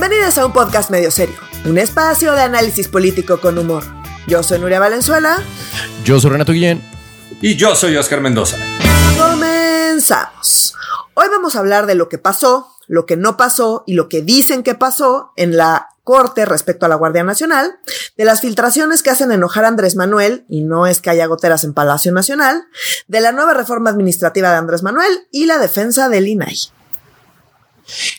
Bienvenidos a un podcast medio serio, un espacio de análisis político con humor. Yo soy Nuria Valenzuela. Yo soy Renato Guillén. Y yo soy Oscar Mendoza. Comenzamos. Hoy vamos a hablar de lo que pasó, lo que no pasó y lo que dicen que pasó en la Corte respecto a la Guardia Nacional, de las filtraciones que hacen enojar a Andrés Manuel, y no es que haya goteras en Palacio Nacional, de la nueva reforma administrativa de Andrés Manuel y la defensa del INAI.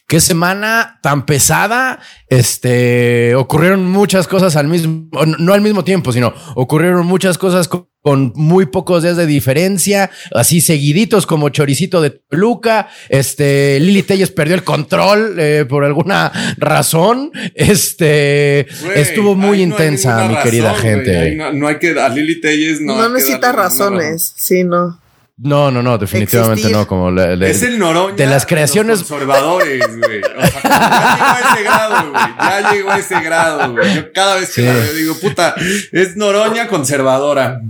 Qué semana tan pesada. Este ocurrieron muchas cosas al mismo, no al mismo tiempo, sino ocurrieron muchas cosas con, muy pocos días de diferencia, así seguiditos como choricito de Toluca. Este Lili Telles perdió el control eh, por alguna razón. Este estuvo muy intensa, mi querida gente. No, hay que a Lili Telles no, no necesita razones. Sí, no. No, no, no, definitivamente no. Como es el Noroña de las creaciones. conservadores, güey. O sea, ya llegó a ese grado, güey. Ya llegó a ese grado, güey. Yo cada vez que la veo digo, puta, es Noroña conservadora.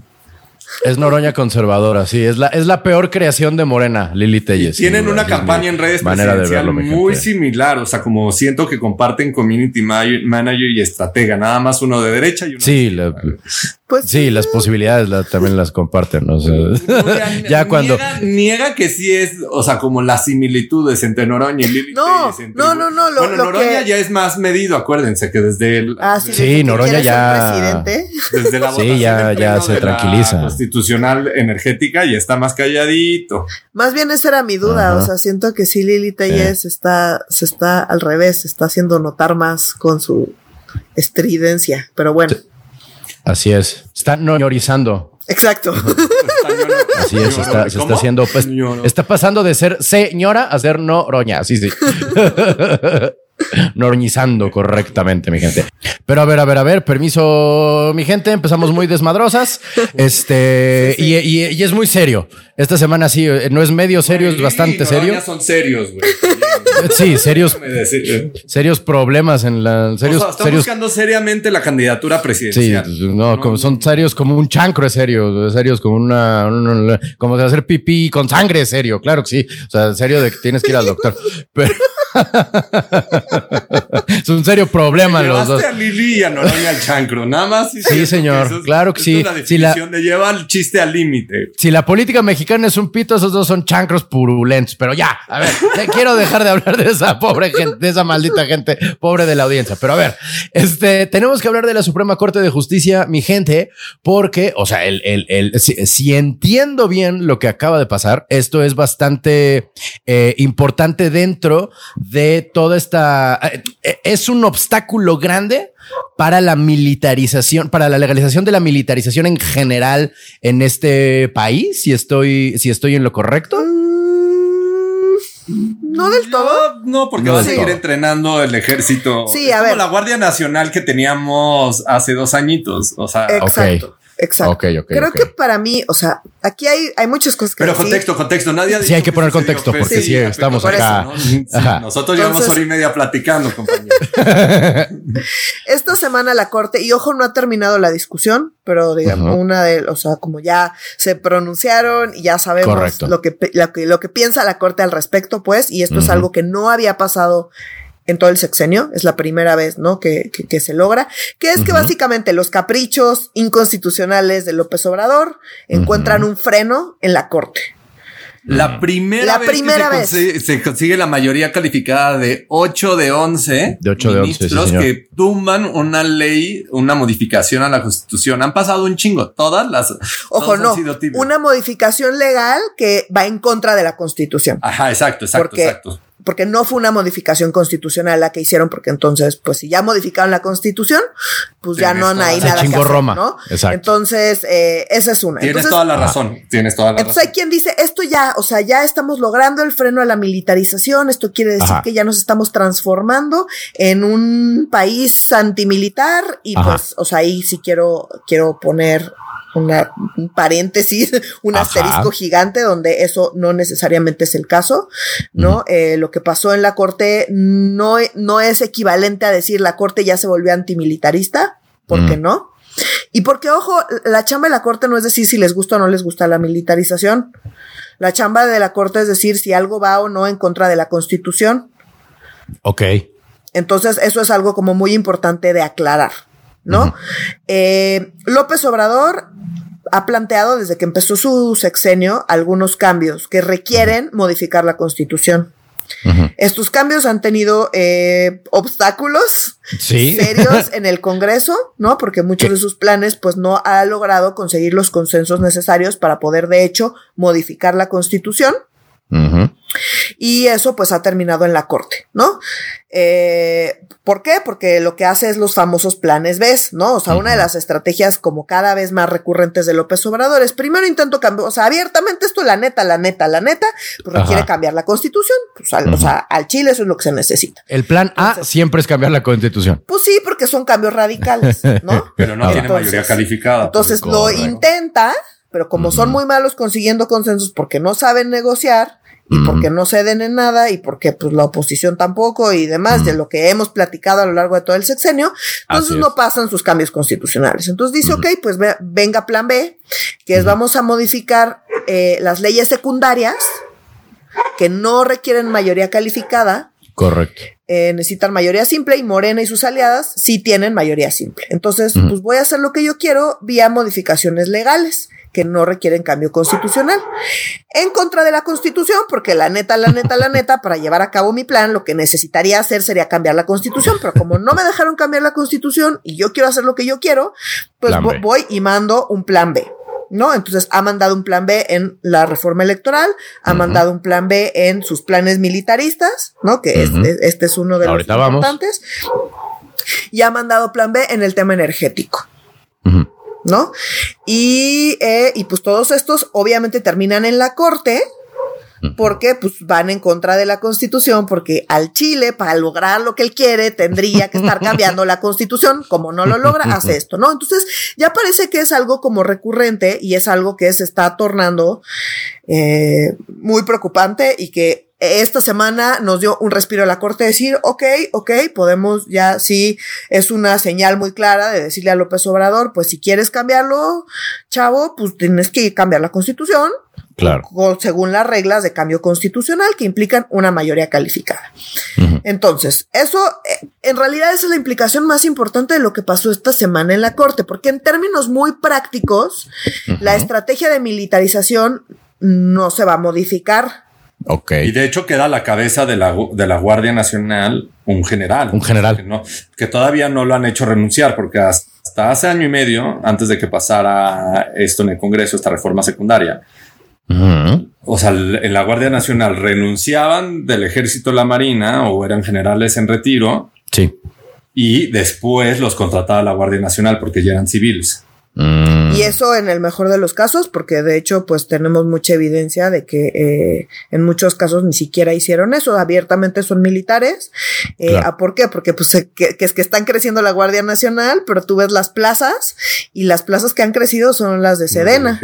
Es Noroña conservadora, sí. Es la, es la peor creación de Morena, Lili Telles. Tienen una campaña en redes manera de verlo, muy similar. O sea, como siento que comparten community manager y estratega. Nada más uno de derecha y uno Sí, pues, sí, las posibilidades también las comparten. ¿no? ya cuando niega, que sí es, o sea, como las similitudes entre Noroña y Lili no, Telles. No, no, no, Bueno, Noroña ya es más medido. Acuérdense que desde el. Ah, sí, Noroña ya. Desde la sí, ya, ya se tranquiliza constitucional energética y está más calladito. Más bien esa era mi duda, o sea, siento que sí Lili Telles está, se está al revés, se está haciendo notar más con su estridencia, pero bueno. Así es, está noñorizando. Exacto. Así es, está, se está haciendo, pues, está pasando de ser señora a ser noroña, sí, sí. Norñizando correctamente, mi gente. Pero a ver, a ver, a ver, permiso, mi gente. Empezamos muy desmadrosas. Este, Y, es muy serio. Esta semana sí, eh, no es medio serio, es bastante serio. son serios, güey. Sí, serios, serios problemas en la. Serios, están buscando seriamente la candidatura presidencial. Sí, no, como son serios como un chancro es serio, serios como una, como de hacer pipí con sangre es serio, claro que sí. O sea, serio de que tienes que ir al doctor. Pero es un serio problema los dos. a Lili y a al chancro, nada más. Sí, señor, claro que sí. La definición de lleva el chiste al límite. Si la política mexicana es un pito, esos dos son chancros purulentos. Pero ya, a ver, quiero dejar de hablar de esa pobre gente, de esa maldita gente pobre de la audiencia. Pero a ver, este, tenemos que hablar de la Suprema Corte de Justicia, mi gente, porque, o sea, el, el, el si, entiendo bien lo que acaba de pasar, esto es bastante eh, importante dentro de toda esta... Eh, es un obstáculo grande para la militarización, para la legalización de la militarización en general en este país, si estoy, si estoy en lo correcto. No del todo. No, porque va a seguir entrenando el ejército. Sí, a ver. Como la Guardia Nacional que teníamos hace dos añitos. O sea, Exacto. Exacto. Creo que para mí, o sea, aquí hay, hay muchas cosas que. Pero contexto, contexto. Nadie ha Sí, hay que poner contexto porque sí, estamos acá. nosotros llevamos hora y media platicando, compañero. Esta semana la corte, y ojo, no ha terminado la discusión, pero digamos, una de, o sea, como ya se pronunciaron y ya sabemos lo que, lo que, lo que piensa la corte al respecto, pues, y esto es algo que no había pasado en todo el sexenio, es la primera vez, ¿no? Que, que, se logra, que es que básicamente los caprichos inconstitucionales de López Obrador encuentran un freno en la Corte. La primera, vez, primera que se, Consigue, la mayoría calificada de 8 de 11 de 8 de 11, sí, que tumban una ley, una modificación a la Constitución. Han pasado un chingo. Todas las. Ojo, no. Una modificación legal que va en contra de la Constitución. Ajá, exacto, exacto, exacto porque no fue una modificación constitucional la que hicieron, porque entonces, pues si ya modificaron la constitución, pues ya no hay nada que hacer, Roma. ¿no? Entonces, eh, esa es una. Tienes toda la razón, tienes toda la entonces hay quien dice, esto ya, o sea, ya estamos logrando el freno a la militarización, esto quiere decir que ya nos estamos transformando en un país antimilitar y pues, o sea, ahí sí quiero, quiero poner una, un paréntesis, un asterisco gigante donde eso no necesariamente es el caso, ¿no? Eh, lo que pasó en la corte no, no es equivalente a decir la corte ya se volvió antimilitarista, porque no. Y porque, ojo, la chamba de la corte no es decir si les gusta o no les gusta la militarización. La chamba de la corte es decir si algo va o no en contra de la constitución. Ok. Entonces, eso es algo como muy importante de aclarar, ¿no? Eh, López Obrador ha planteado desde que empezó su sexenio algunos cambios que requieren modificar la constitución. Estos cambios han tenido eh, obstáculos serios en el Congreso, ¿no? Porque muchos de sus planes, pues, no ha logrado conseguir los consensos necesarios para poder, de hecho, modificar la Constitución. Y eso pues ha terminado en la corte, ¿no? Eh, ¿Por qué? Porque lo que hace es los famosos planes B, ¿no? O sea, una de las estrategias como cada vez más recurrentes de López Obrador es primero intento cambiar, o sea, abiertamente esto, la neta, la neta, la neta, pues requiere cambiar la constitución. Pues, O sea, al Chile eso es lo que se necesita. El plan A siempre es cambiar la constitución. Pues sí, porque son cambios radicales, ¿no? pero no tiene mayoría calificada. Entonces lo intenta, pero como son muy malos consiguiendo consensos porque no saben negociar, y porque no ceden en nada y porque pues la oposición tampoco y demás de lo que hemos platicado a lo largo de todo el sexenio, entonces no pasan sus cambios constitucionales. Entonces dice, ok, pues venga plan B, que es vamos a modificar eh, las leyes secundarias que no requieren mayoría calificada. Correcto. Eh, necesitan mayoría simple y Morena y sus aliadas sí tienen mayoría simple. Entonces, pues voy a hacer lo que yo quiero vía modificaciones legales que no requieren cambio constitucional. En contra de la constitución, porque la neta, la neta, la neta, para llevar a cabo mi plan, lo que necesitaría hacer sería cambiar la constitución, pero como no me dejaron cambiar la constitución y yo quiero hacer lo que yo quiero, pues voy y mando un plan B. ¿no? Entonces ha mandado un plan B en la reforma electoral, ha mandado un plan B en sus planes militaristas, ¿no? Que este es uno de los importantes. Y ha mandado plan B en el tema energético. ¿no? Y, eh, y pues todos estos obviamente terminan en la corte porque pues van en contra de la constitución, porque al Chile, para lograr lo que él quiere, tendría que estar cambiando la constitución, como no lo logra, hace esto, ¿no? Entonces ya parece que es algo como recurrente y es algo que se está tornando eh, muy preocupante y que esta semana nos dio un respiro a la corte de decir, ok, ok, podemos ya, sí, es una señal muy clara de decirle a López Obrador, pues si quieres cambiarlo, chavo, pues tienes que cambiar la constitución. Claro. según las reglas de cambio constitucional que implican una mayoría calificada. Entonces, eso, eh, en realidad esa es la implicación más importante de lo que pasó esta semana en la corte, porque en términos muy prácticos, la estrategia de militarización no se va a modificar y de hecho queda a la cabeza de la, de la Guardia Nacional un general. Un general. Que, no, que todavía no lo han hecho renunciar porque hasta hace año y medio, antes de que pasara esto en el Congreso, esta reforma secundaria, o sea, en la Guardia Nacional renunciaban del ejército la Marina o eran generales en retiro. Sí. Y después los contrataba la Guardia Nacional porque ya eran civiles. Mm. Y eso en el mejor de los casos, porque de hecho, pues tenemos mucha evidencia de que eh, en muchos casos ni siquiera hicieron eso, abiertamente son militares. Eh, ¿Por qué? Porque pues que, es que están creciendo la Guardia Nacional, pero tú ves las plazas y las plazas que han crecido son las de Sedena.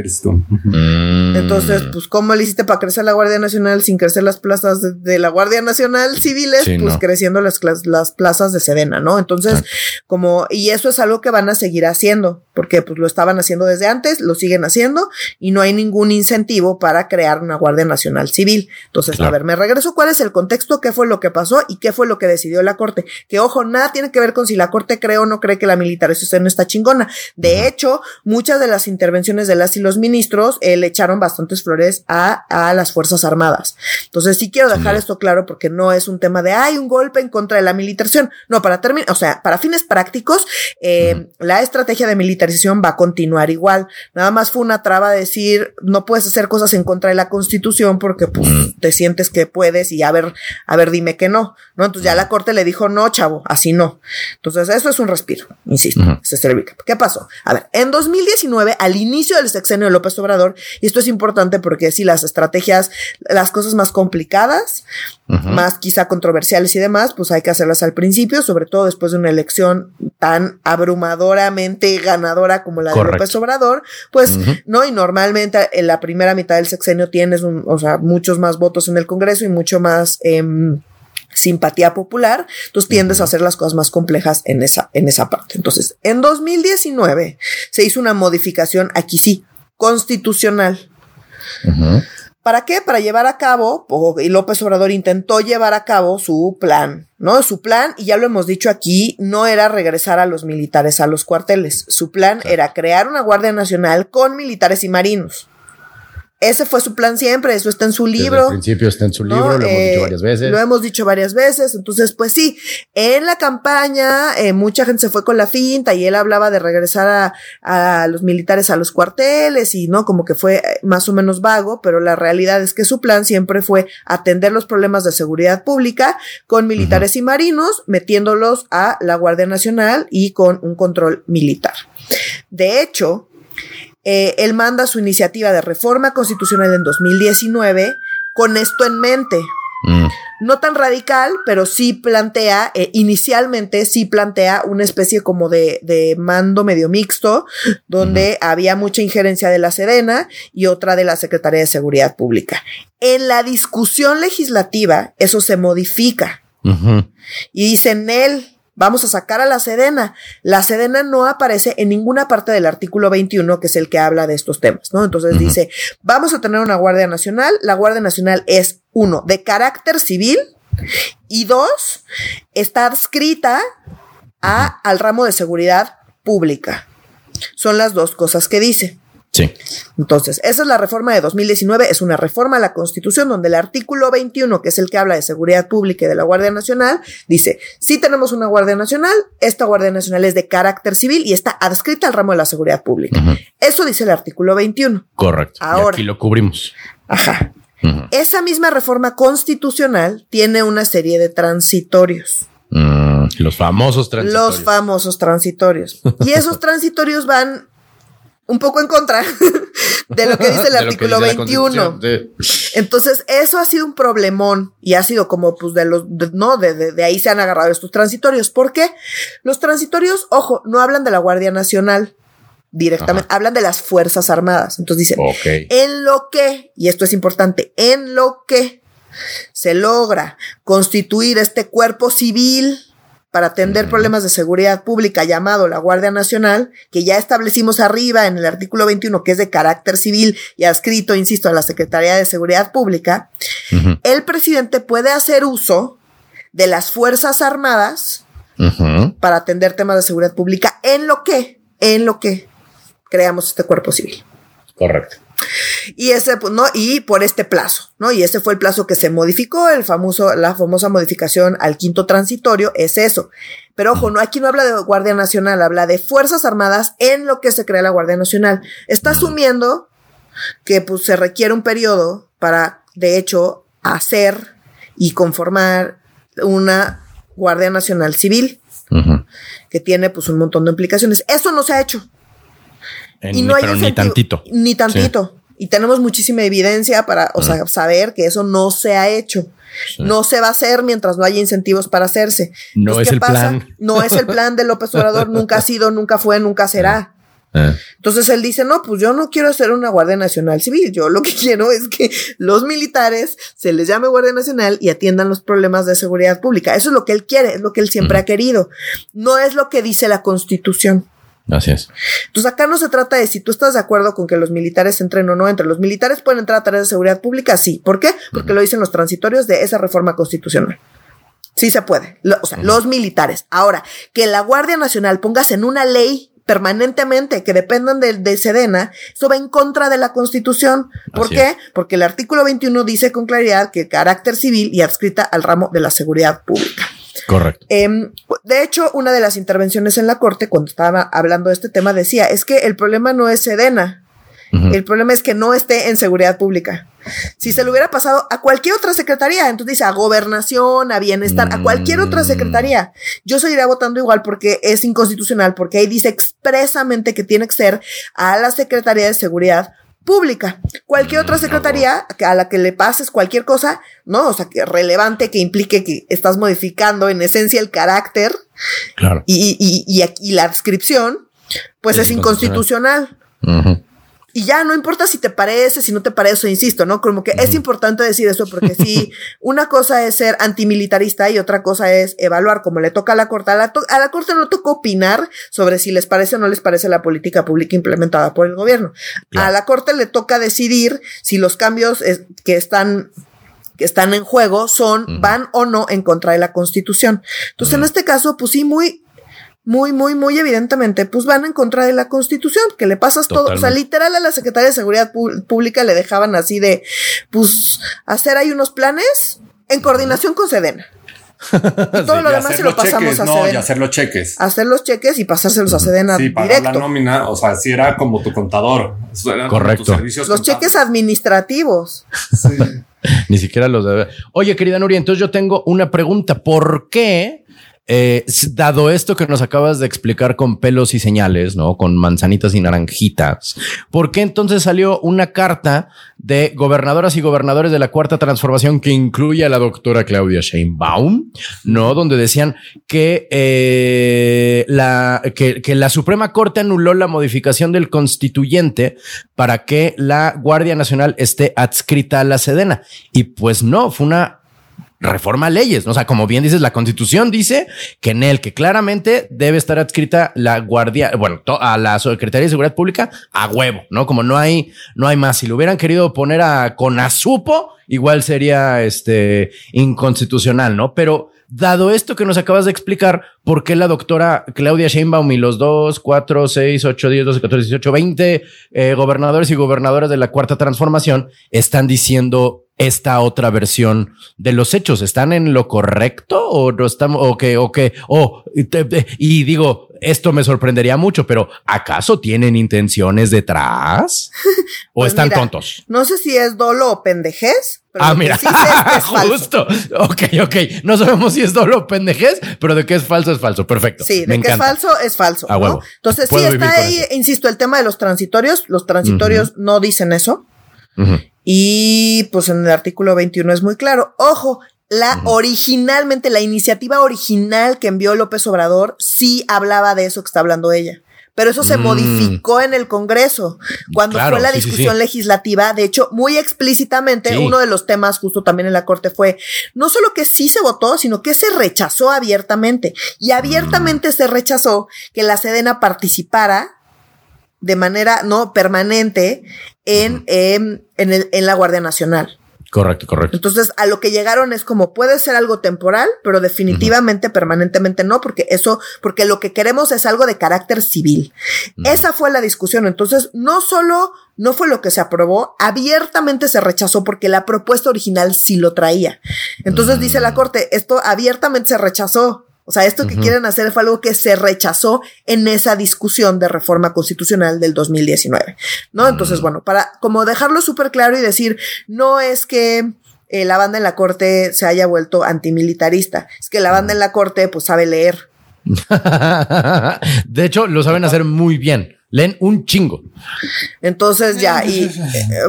Mm. Entonces, pues, ¿cómo le hiciste para crecer la Guardia Nacional sin crecer las plazas de, la Guardia Nacional civiles? pues creciendo las, las plazas de Sedena, ¿no? Entonces, como, y eso es algo que van a seguir haciendo, porque pues lo estaban haciendo desde antes, lo siguen haciendo y no hay ningún incentivo para crear una Guardia Nacional Civil. Entonces, a ver, me regreso, ¿cuál es el contexto? ¿Qué fue lo que pasó y qué fue lo que decidió la Corte? Que ojo, nada tiene que ver con si la Corte cree o no cree que la militarización está chingona. De hecho, muchas de las intervenciones de las y los ministros eh, le echaron bastantes flores a, a, las Fuerzas Armadas. Entonces, sí quiero dejar esto claro porque no es un tema de, hay un golpe en contra de la militarización. No, para terminar, o sea, para fines prácticos, eh, la estrategia de militarización va a continuar igual. Nada más fue una traba decir, no puedes hacer cosas en contra de la constitución porque pues te sientes que puedes y a ver, a ver, dime que no, ¿no? Entonces ya la corte le dijo, no, chavo, así no. Entonces eso es un respiro, insisto, ¿Qué pasó? A ver, en 2019, al inicio del sexenio de López Obrador, y esto es importante porque si las estrategias, las cosas más complicadas, más quizá controversiales y demás, pues hay que hacerlas al principio, sobre todo después de una elección tan abrumadoramente ganadora como la de López Obrador, pues, ¿no? Y normalmente en la primera mitad del sexenio tienes, un, o sea, muchos más votos en el Congreso y mucho más... Em, simpatía popular, entonces tiendes a hacer las cosas más complejas en esa, en esa parte. Entonces, en 2019 se hizo una modificación, aquí sí, constitucional, ¿Para qué? Para llevar a cabo, y López Obrador intentó llevar a cabo su plan, ¿no? Su plan, y ya lo hemos dicho aquí, no era regresar a los militares a los cuarteles. Su plan era crear una Guardia Nacional con militares y marinos. Ese fue su plan siempre, eso está en su libro. Desde principio está en su libro, lo hemos dicho eh, varias veces. Lo hemos dicho varias veces, entonces pues sí, en la campaña eh, mucha gente se fue con la finta y él hablaba de regresar a, a, los militares a los cuarteles y no, como que fue eh, más o menos vago, pero la realidad es que su plan siempre fue atender los problemas de seguridad pública con militares y marinos, metiéndolos a la Guardia Nacional y con un control militar. De hecho, eh, él manda su iniciativa de reforma constitucional en 2019 con esto en mente. Mm. No tan radical, pero sí plantea, eh, inicialmente sí plantea una especie como de, de mando medio mixto, donde había mucha injerencia de la Sedena y otra de la Secretaría de Seguridad Pública. En la discusión legislativa, eso se modifica. Y dicen, él, vamos a sacar a la Sedena. La Sedena no aparece en ninguna parte del artículo 21, que es el que habla de estos temas, ¿no? Entonces dice, vamos a tener una Guardia Nacional. La Guardia Nacional es, uno, de carácter civil y dos, está adscrita a, al ramo de seguridad pública. Son las dos cosas que dice. Sí. Entonces, esa es la reforma de 2019, es una reforma a la Constitución donde el artículo 21, que es el que habla de seguridad pública y de la Guardia Nacional, dice, si tenemos una Guardia Nacional, esta Guardia Nacional es de carácter civil y está adscrita al ramo de la seguridad pública. Eso dice el artículo 21. Correcto. Ahora, y aquí lo cubrimos. Ajá. Esa misma reforma constitucional tiene una serie de transitorios. Mm, los famosos transitorios. Los famosos transitorios. Y esos transitorios van un poco en contra de lo que dice el artículo 21. Entonces, eso ha sido un problemón y ha sido como, pues, de los, no, de, de, ahí se han agarrado estos transitorios. ¿Por qué? Los transitorios, ojo, no hablan de la Guardia Nacional directamente, hablan de las Fuerzas Armadas. Entonces dicen, en lo que, y esto es importante, en lo que se logra constituir este cuerpo civil para atender problemas de seguridad pública llamado la Guardia Nacional, que ya establecimos arriba en el artículo 21, que es de carácter civil y adscrito, insisto, a la Secretaría de Seguridad Pública, el presidente puede hacer uso de las Fuerzas Armadas para atender temas de seguridad pública en lo que, en lo que creamos este cuerpo civil. Correcto. Y ese, pues, ¿no? Y por este plazo, ¿no? Y ese fue el plazo que se modificó, el famoso, la famosa modificación al quinto transitorio, es eso. Pero ojo, no, aquí no habla de Guardia Nacional, habla de Fuerzas Armadas en lo que se crea la Guardia Nacional. Está asumiendo que pues se requiere un periodo para, de hecho, hacer y conformar una Guardia Nacional Civil, que tiene pues un montón de implicaciones. Eso no se ha hecho. y no hay ni tantito. Ni tantito. Y tenemos muchísima evidencia para, o sea, saber que eso no se ha hecho. No se va a hacer mientras no haya incentivos para hacerse. No es el plan. No es el plan de López Obrador, nunca ha sido, nunca fue, nunca será. Ah. Entonces él dice, no, pues yo no quiero hacer una Guardia Nacional Civil, yo lo que quiero es que los militares se les llame Guardia Nacional y atiendan los problemas de seguridad pública. Eso es lo que él quiere, es lo que él siempre ha querido. No es lo que dice la Constitución. Así es. Entonces acá no se trata de si tú estás de acuerdo con que los militares entren o no entren. Los militares pueden entrar a tareas de seguridad pública, sí. ¿Por qué? Porque lo dicen los transitorios de esa reforma constitucional. Sí se puede. o sea, los militares. Ahora, que la Guardia Nacional pongas en una ley permanentemente que dependan de, de, Sedena, eso va en contra de la Constitución. ¿Por qué? Porque el artículo 21 dice con claridad que carácter civil y adscrita al ramo de la seguridad pública. Correcto. Em, de hecho, una de las intervenciones en la corte, cuando estaba hablando de este tema, decía, es que el problema no es Sedena, el problema es que no esté en seguridad pública. Si se lo hubiera pasado a cualquier otra secretaría, entonces dice a gobernación, a bienestar, a cualquier otra mm. secretaría, yo seguiría votando igual porque es inconstitucional, porque ahí dice expresamente que tiene que ser a la Secretaría de Seguridad pública. Cualquier otra secretaría a la que le pases cualquier cosa, ¿no? O sea, que relevante que implique que estás modificando en esencia el carácter y, y, y, la adscripción, pues es, inconstitucional. Y ya no importa si te parece, si no te parece, insisto, ¿no? Como que es importante decir eso porque si una cosa es ser antimilitarista y otra cosa es evaluar como le toca a la Corte. A la, a la Corte no toca opinar sobre si les parece o no les parece la política pública implementada por el gobierno. A la Corte le toca decidir si los cambios que están que están en juego son, van o no en contra de la Constitución. Entonces, en este caso, pues sí, muy, muy, muy, muy evidentemente, pues van en contra de la Constitución, que le pasas todo, o sea, literal a la Secretaría de Seguridad Pública le dejaban así de, pues, hacer ahí unos planes en coordinación con Sedena. Y todo lo demás se lo pasamos a Sedena. y hacer los cheques. Hacer los cheques y pasárselos a Sedena sí, para la nómina, o sea, si era como tu contador. Correcto. los cheques administrativos. Sí. Ni siquiera los de... Oye, querida Nuria, entonces yo tengo una pregunta. ¿Por qué eh, dado esto que nos acabas de explicar con pelos y señales, ¿no? Con manzanitas y naranjitas, ¿por qué entonces salió una carta de gobernadoras y gobernadores de la Cuarta Transformación que incluye a la doctora Claudia Sheinbaum, ¿no? Donde decían que, eh, la, que, que la Suprema Corte anuló la modificación del constituyente para que la Guardia Nacional esté adscrita a la Sedena. Y pues no, fue una reforma leyes. O sea, como bien dices, la constitución dice que en él, que claramente debe estar adscrita la guardia, bueno, a la Secretaría de Seguridad Pública a huevo, ¿no? Como no hay, no hay más. Si lo hubieran querido poner a Conasupo, igual sería este inconstitucional, ¿no? Pero dado esto que nos acabas de explicar, ¿por qué la doctora Claudia Sheinbaum y los dos, cuatro, seis, ocho, diez, doce, catorce, dieciocho, veinte eh, gobernadores y gobernadoras de la cuarta transformación están diciendo esta otra versión de los hechos. ¿Están en lo correcto o no estamos, o que, o que, o, y digo, esto me sorprendería mucho, pero ¿acaso tienen intenciones detrás? ¿O pues están tontos? No sé si es dolo o pendejez. Pero ah, mira, justo. Ok, ok. No sabemos si es dolo o pendejez, pero de qué es falso es falso. Perfecto. Sí, de que es falso es falso. Entonces, sí está ahí, insisto, el tema de los transitorios. Los transitorios no dicen eso. Y pues en el artículo 21 es muy claro. Ojo, la originalmente, la iniciativa original que envió López Obrador sí hablaba de eso que está hablando ella. Pero eso se mm. modificó en el Congreso. Cuando fue la discusión legislativa, de hecho, muy explícitamente, uno de los temas justo también en la Corte fue no solo que sí se votó, sino que se rechazó abiertamente. Y abiertamente mm. se rechazó que la Sedena participara de manera no permanente en, em, en, el, en la Guardia Nacional. Correcto, correcto. Entonces, a lo que llegaron es como puede ser algo temporal, pero definitivamente, permanentemente no, porque eso, porque lo que queremos es algo de carácter civil. Esa fue la discusión. Entonces, no solo no fue lo que se aprobó, abiertamente se rechazó porque la propuesta original sí lo traía. Entonces, dice la Corte, esto abiertamente se rechazó. O sea, esto que quieren hacer fue algo que se rechazó en esa discusión de reforma constitucional del 2019, ¿no? Entonces, bueno, para como dejarlo súper claro y decir, no es que eh, la banda en la corte se haya vuelto antimilitarista, es que la banda en la corte pues sabe leer. de hecho, lo saben hacer muy bien. Leen un chingo. Entonces ya, y eh,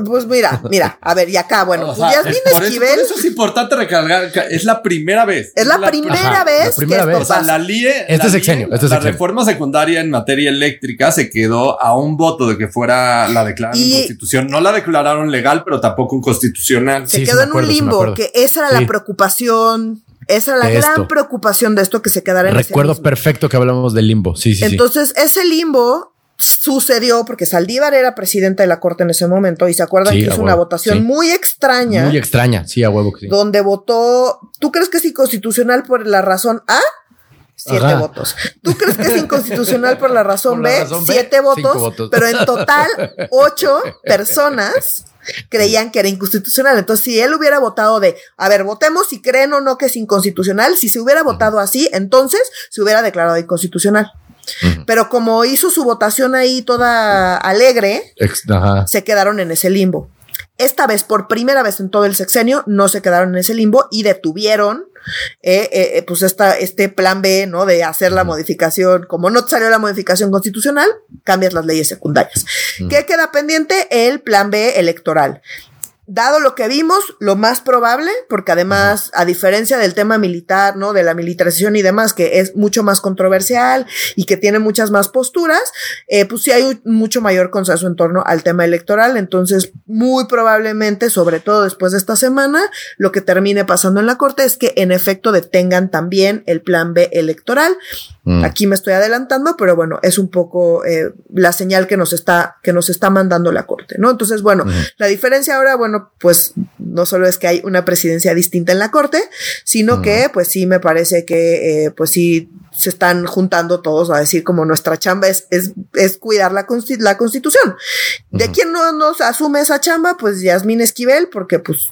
pues mira, mira, a ver, y acá, bueno, pues Yasmín Esquivel. Eso, es importante recalcar, es la primera vez. Es la, primera vez. La primera vez. O sea, la LIE. Este sexenio, este La reforma secundaria en materia eléctrica se quedó a un voto de que fuera la declaración en constitución. No la declararon legal, pero tampoco inconstitucional. Se quedó en un limbo, que esa era la preocupación esa era la gran preocupación de esto que se quedara en Recuerdo perfecto que hablamos del limbo. Sí, sí, Entonces, ese limbo sucedió porque Saldívar era presidente de la corte en ese momento y se acuerdan que hizo una votación muy extraña. Muy extraña, sí, a huevo que sí. Donde votó, ¿tú crees que es inconstitucional por la razón A? Siete votos. ¿Tú crees que es inconstitucional por la razón, B? Siete votos, pero en total ocho personas creían que era inconstitucional. Entonces, si él hubiera votado de, a ver, votemos si creen o no que es inconstitucional, si se hubiera votado así, entonces se hubiera declarado inconstitucional. Pero como hizo su votación ahí toda alegre, se quedaron en ese limbo. Esta vez, por primera vez en todo el sexenio, no se quedaron en ese limbo y detuvieron eh, eh, pues esta, este plan B, ¿no? De hacer la modificación. Como no salió la modificación constitucional, cambias las leyes secundarias. ¿Qué queda pendiente? El plan B electoral. Dado lo que vimos, lo más probable, porque además, a diferencia del tema militar, ¿no? De la militarización y demás, que es mucho más controversial y que tiene muchas más posturas, eh, pues sí hay un mucho mayor consenso en torno al tema electoral. Entonces, muy probablemente, sobre todo después de esta semana, lo que termine pasando en la Corte es que en efecto detengan también el plan B electoral. Mm. Aquí me estoy adelantando, pero bueno, es un poco eh, la señal que nos está, que nos está mandando la Corte, ¿no? Entonces, bueno, la diferencia ahora, bueno, pues no solo es que hay una presidencia distinta en la corte, sino que pues sí me parece que eh, pues sí se están juntando todos a decir como nuestra chamba es, es, es cuidar la, la constitución. ¿De quién no nos asume esa chamba? Pues Yasmín Esquivel, porque pues,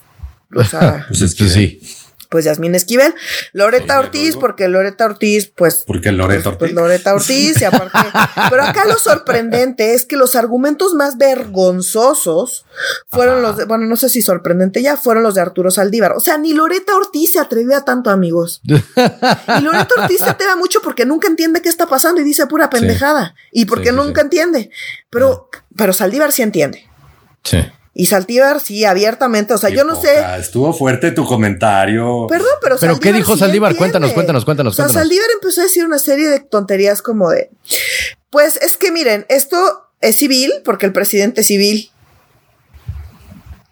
o sea, pues es que sí pues Yasmín Esquivel, Loreta Ortiz, porque Loreta Ortiz, pues. Porque Loreta pues, pues, Ortiz. Loreta Ortiz, y aparte. pero acá lo sorprendente es que los argumentos más vergonzosos fueron los de, bueno, no sé si sorprendente ya, fueron los de Arturo Saldívar. O sea, ni Loreta Ortiz se atrevía a tanto, amigos. y Loreta Ortiz se atreve mucho porque nunca entiende qué está pasando y dice pura pendejada. Y porque nunca entiende. Pero, pero Saldívar sí entiende. Sí. Y Saldívar, sí, abiertamente. O sea, yo no sé. Estuvo fuerte tu comentario. Perdón, pero. ¿Pero qué dijo Saldívar? Cuéntanos, cuéntanos, cuéntanos. O sea, Saldívar empezó a decir una serie de tonterías como de. Pues es que miren, esto es civil, porque el presidente es civil.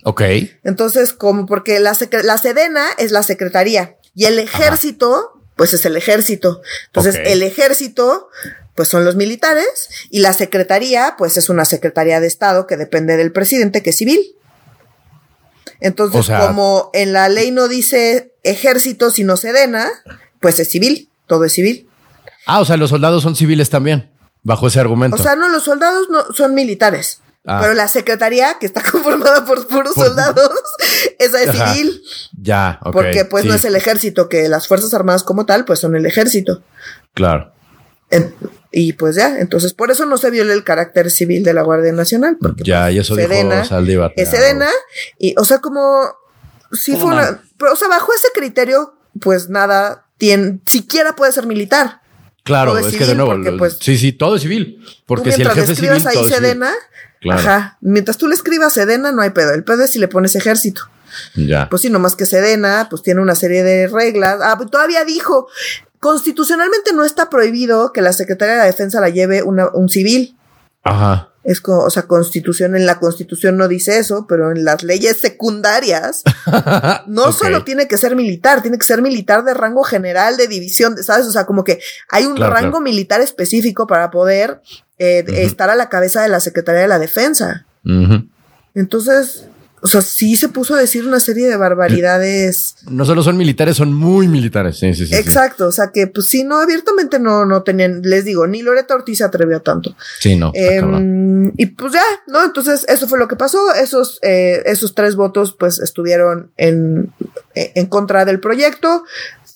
Ok. Entonces, como porque la, la Sedena es la secretaría y el ejército, pues es el ejército. Entonces, el ejército pues son los militares y la secretaría, pues es una secretaría de Estado que depende del presidente, que es civil. Entonces, como en la ley no dice ejército sino sedena, pues es civil, todo es civil. Ah, o sea, los soldados son civiles también, bajo ese argumento. O sea, no, los soldados no son militares. Ah. Pero la secretaría, que está conformada por puros soldados, esa es civil. Ya, ok. Porque pues no es el ejército, que las Fuerzas Armadas como tal, pues son el ejército. Claro. Y pues ya, entonces por eso no se viola el carácter civil de la Guardia Nacional. Porque ya, y eso Sedena, dijo Saldívar. Es Sedena, y o sea, como si fue una, pero, o sea, bajo ese criterio, pues nada, tiene, siquiera puede ser militar. Claro, es, que de nuevo, pues, sí, sí, todo es civil. Porque si el jefe civil, ahí Sedena, ajá, mientras tú le escribas Sedena, no hay pedo. El pedo es si le pones ejército. Ya. Pues sí, nomás que Sedena, pues tiene una serie de reglas. Ah, pues todavía dijo, constitucionalmente no está prohibido que la Secretaría de la Defensa la lleve un civil. Ajá. Es como, o sea, constitución, en la constitución no dice eso, pero en las leyes secundarias no solo tiene que ser militar, tiene que ser militar de rango general, de división, ¿sabes? O sea, como que hay un rango militar específico para poder eh, estar a la cabeza de la Secretaría de la Defensa. Entonces, o sea, sí se puso a decir una serie de barbaridades. No solo son militares, son muy militares. Sí, sí, sí. Exacto. O sea que, pues sí, no, abiertamente no, no tenían, les digo, ni Loreta Ortiz se atrevió tanto. Sí, no. Em, y pues ya, ¿no? Entonces, eso fue lo que pasó. Esos, eh, esos tres votos, pues estuvieron en, en contra del proyecto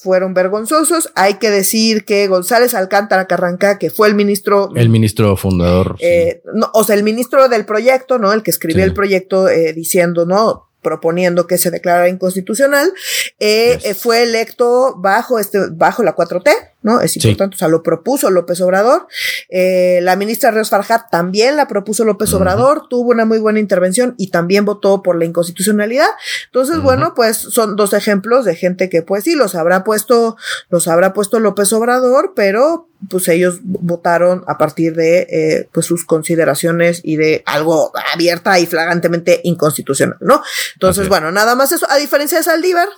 fueron vergonzosos. Hay que decir que González Alcántara Carranca, que fue el ministro. El ministro fundador. Eh, no, o sea, el ministro del proyecto, ¿no? El que escribió el proyecto eh, diciendo, no, proponiendo que se declarara inconstitucional, eh, eh, fue electo bajo este, bajo la 4T, ¿no? Es importante, o sea, lo propuso López Obrador. Eh, la ministra Ríos Farjat también la propuso López Obrador, tuvo una muy buena intervención y también votó por la inconstitucionalidad. Entonces, bueno, pues son dos ejemplos de gente que, pues sí, los habrá puesto, los habrá puesto López Obrador, pero pues ellos votaron a partir de eh, pues sus consideraciones y de algo abierta y flagrantemente inconstitucional, ¿no? Entonces, bueno, nada más eso, a diferencia de Saldívar,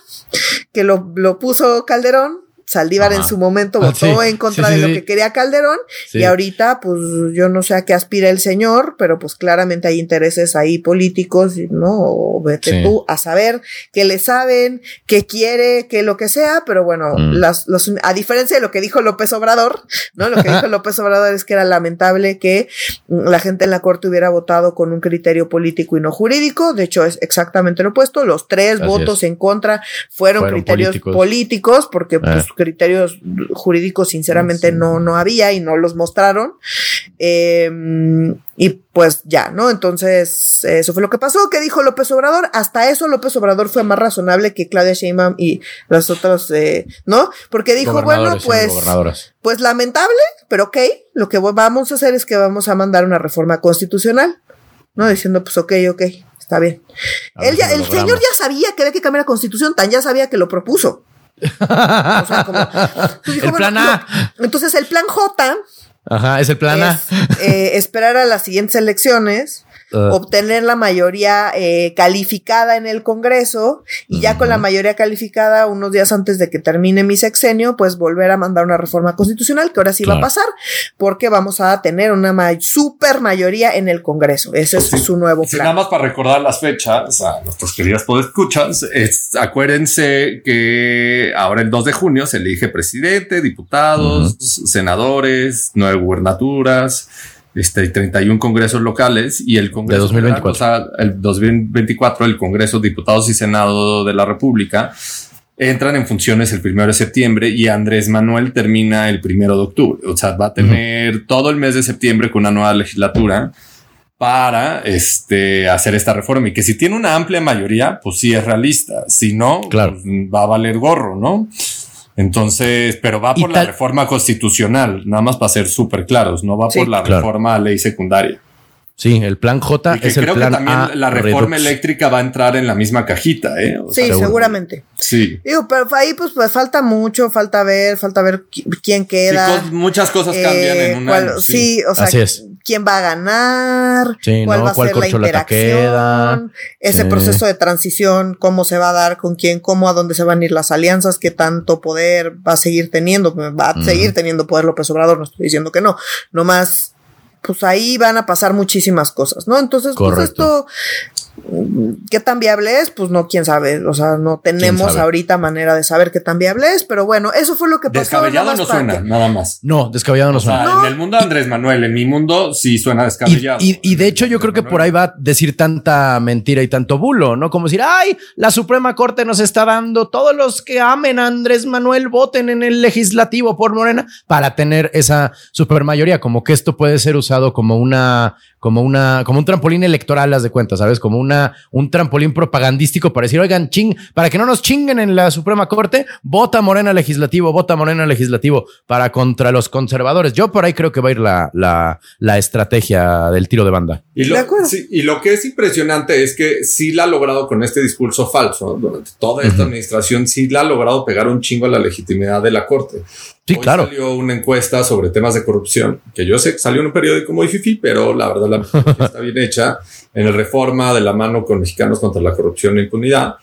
que lo, lo puso Calderón, Saldívar en su momento ah, votó en contra de lo que quería Calderón y ahorita pues yo no sé a qué aspira el señor, pero pues claramente hay intereses ahí políticos, ¿no? O vete tú a saber qué le saben, qué quiere, qué lo que sea, pero bueno, mm. las, los, a diferencia de lo que dijo López Obrador, ¿no? Lo que dijo López Obrador es que era lamentable que la gente en la corte hubiera votado con un criterio político y no jurídico, de hecho es exactamente lo opuesto, los tres votos en contra fueron, criterios políticos, porque pues ah criterios jurídicos sinceramente no, no había y no los mostraron. Em, y pues ya, ¿no? Entonces, eso fue lo que pasó. ¿Qué dijo López Obrador? Hasta eso López Obrador fue más razonable que Claudia Sheinbaum y las otras, eh, ¿no? Porque dijo, bueno, pues, pues lamentable, pero ok, lo que vamos a hacer es que vamos a mandar una reforma constitucional, ¿no? Diciendo, pues ok, ok, está bien. Él ya, el señor ya sabía que había que cambiar la constitución, tan ya sabía que lo propuso. O sea, como, el plan A. entonces el plan J. Ajá, es el plan A. Eh, esperar a las siguientes elecciones Ah. obtener la mayoría eh, calificada en el Congreso y ya con la mayoría calificada unos días antes de que termine mi sexenio, pues volver a mandar una reforma constitucional que ahora sí va a pasar porque vamos a tener una super mayoría en el Congreso. Ese es su nuevo plan. nada más para recordar las fechas a nuestros queridos podescuchas, es, acuérdense que ahora el 2 de junio se elige presidente, diputados, senadores, nueve gubernaturas este, 31 congresos locales y el Congreso de 2024. el 2024, el Congreso, Diputados y Senado de la República entran en funciones el primero de septiembre y Andrés Manuel termina el primero de octubre. O sea, va a tener todo el mes de septiembre con una nueva legislatura para este, hacer esta reforma y que si tiene una amplia mayoría, pues sí es realista. Si no, claro. Pues, va a valer gorro, ¿no? Entonces, pero va por la reforma constitucional, nada más para ser súper claros, no va por la reforma a ley secundaria. Sí, el plan J es el plan que también la reforma eléctrica va a entrar en la misma cajita, ¿eh? sí, seguramente. Sí. Digo, pero ahí pues, pues, falta mucho, falta ver, falta ver quién queda. muchas cosas cambian en un año. Sí. o sea, quién va a ganar, cuál va a ser la interacción, ese proceso de transición, cómo se va a dar, con quién, cómo, a dónde se van a ir las alianzas, qué tanto poder va a seguir teniendo, va a seguir teniendo poder López Obrador, no estoy diciendo que no, nomás pues ahí van a pasar muchísimas cosas, ¿no? Entonces, pues esto, ¿qué tan viable es? Pues no, quién sabe. O sea, no tenemos ahorita manera de saber qué tan viable es, pero bueno, eso fue lo que pasó. Descabellado no suena, nada más. No, descabellado no suena. En el mundo de Andrés Manuel, en mi mundo sí suena descabellado. Y, de hecho, yo creo que por ahí va a decir tanta mentira y tanto bulo, ¿no? Como decir, ay, la Suprema Corte nos está dando todos los que amen a Andrés Manuel voten en el legislativo por Morena para tener esa supermayoría, como que esto puede ser usado como una, como una, como un trampolín electoral, las de cuenta, ¿sabes? Como una, un trampolín propagandístico para decir, oigan, ching, para que no nos chinguen en la Suprema Corte, vota Morena legislativo, vota Morena legislativo para contra los conservadores. Yo por ahí creo que va a ir la, la, la estrategia del tiro de banda. Y lo, y lo que es impresionante es que sí la ha logrado con este discurso falso durante toda esta administración, sí la ha logrado pegar un chingo a la legitimidad de la Corte. Sí, claro. Salió una encuesta sobre temas de corrupción, que yo sé que salió en un periódico muy fifi, pero la verdad la está bien hecha en el reforma de la mano con mexicanos contra la corrupción e impunidad.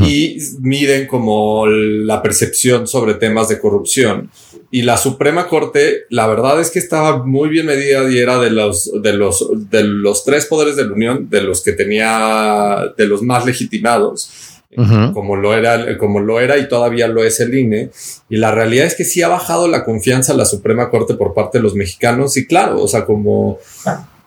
Y miden como la percepción sobre temas de corrupción. Y la Suprema Corte, la verdad es que estaba muy bien medida y era de los, de los, de los tres poderes de la Unión, de los que tenía, de los más legitimados como lo era, como lo era y todavía lo es el INE. Y la realidad es que sí ha bajado la confianza a la Suprema Corte por parte de los mexicanos. Y claro, o sea, como,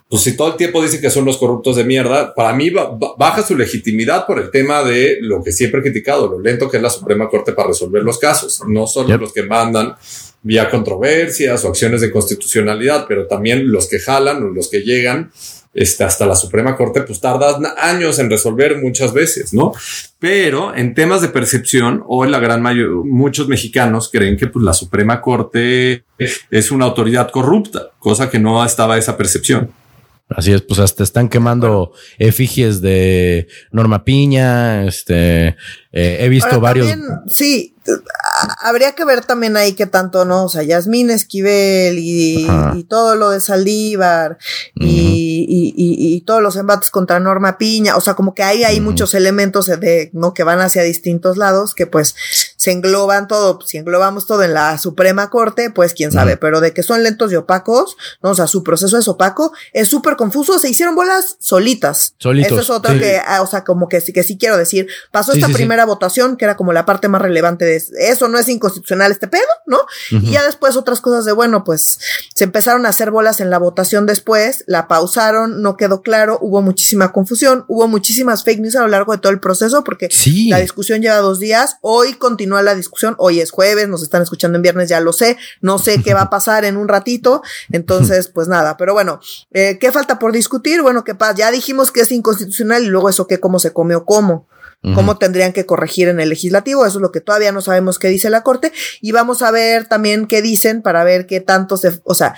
pues si todo el tiempo dicen que son los corruptos de mierda, para mí baja su legitimidad por el tema de lo que siempre he criticado, lo lento que es la Suprema Corte para resolver los casos. No solo los que mandan vía controversias o acciones de constitucionalidad, pero también los que jalan o los que llegan este, hasta la Suprema Corte, pues tarda años en resolver muchas veces, ¿no? Pero en temas de percepción, hoy la gran mayoría, muchos mexicanos creen que pues, la Suprema Corte es una autoridad corrupta, cosa que no estaba esa percepción. Así es, pues hasta están quemando efigies de Norma Piña, este, eh, he visto varios. sí, habría que ver también ahí qué tanto, ¿no? O sea, Yasmín Esquivel y, todo lo de Saldívar y, y, todos los embates contra Norma Piña, o sea, como que ahí hay muchos elementos de, ¿no? Que van hacia distintos lados, que pues se engloban todo, si englobamos todo en la Suprema Corte, pues quién sabe, pero de que son lentos y opacos, ¿no? O sea, su proceso es opaco, es súper confuso, se hicieron bolas solitas. Solitos. Eso es otro que, ah, o sea, como que, que sí quiero decir, pasó esta primera votación, que era como la parte más relevante de eso, no es inconstitucional este pedo, ¿no? Y ya después otras cosas de, bueno, pues se empezaron a hacer bolas en la votación después, la pausaron, no quedó claro, hubo muchísima confusión, hubo muchísimas fake news a lo largo de todo el proceso, porque la discusión lleva dos días, hoy continúa la discusión, hoy es jueves, nos están escuchando en viernes, ya lo sé, no sé qué va a pasar en un ratito, entonces, pues nada, pero bueno, eh, ¿qué falta por discutir? Bueno, ¿qué pasa? Ya dijimos que es inconstitucional y luego eso que cómo se come o cómo cómo tendrían que corregir en el legislativo. Eso es lo que todavía no sabemos qué dice la Corte. Y vamos a ver también qué dicen para ver qué tanto se, o sea,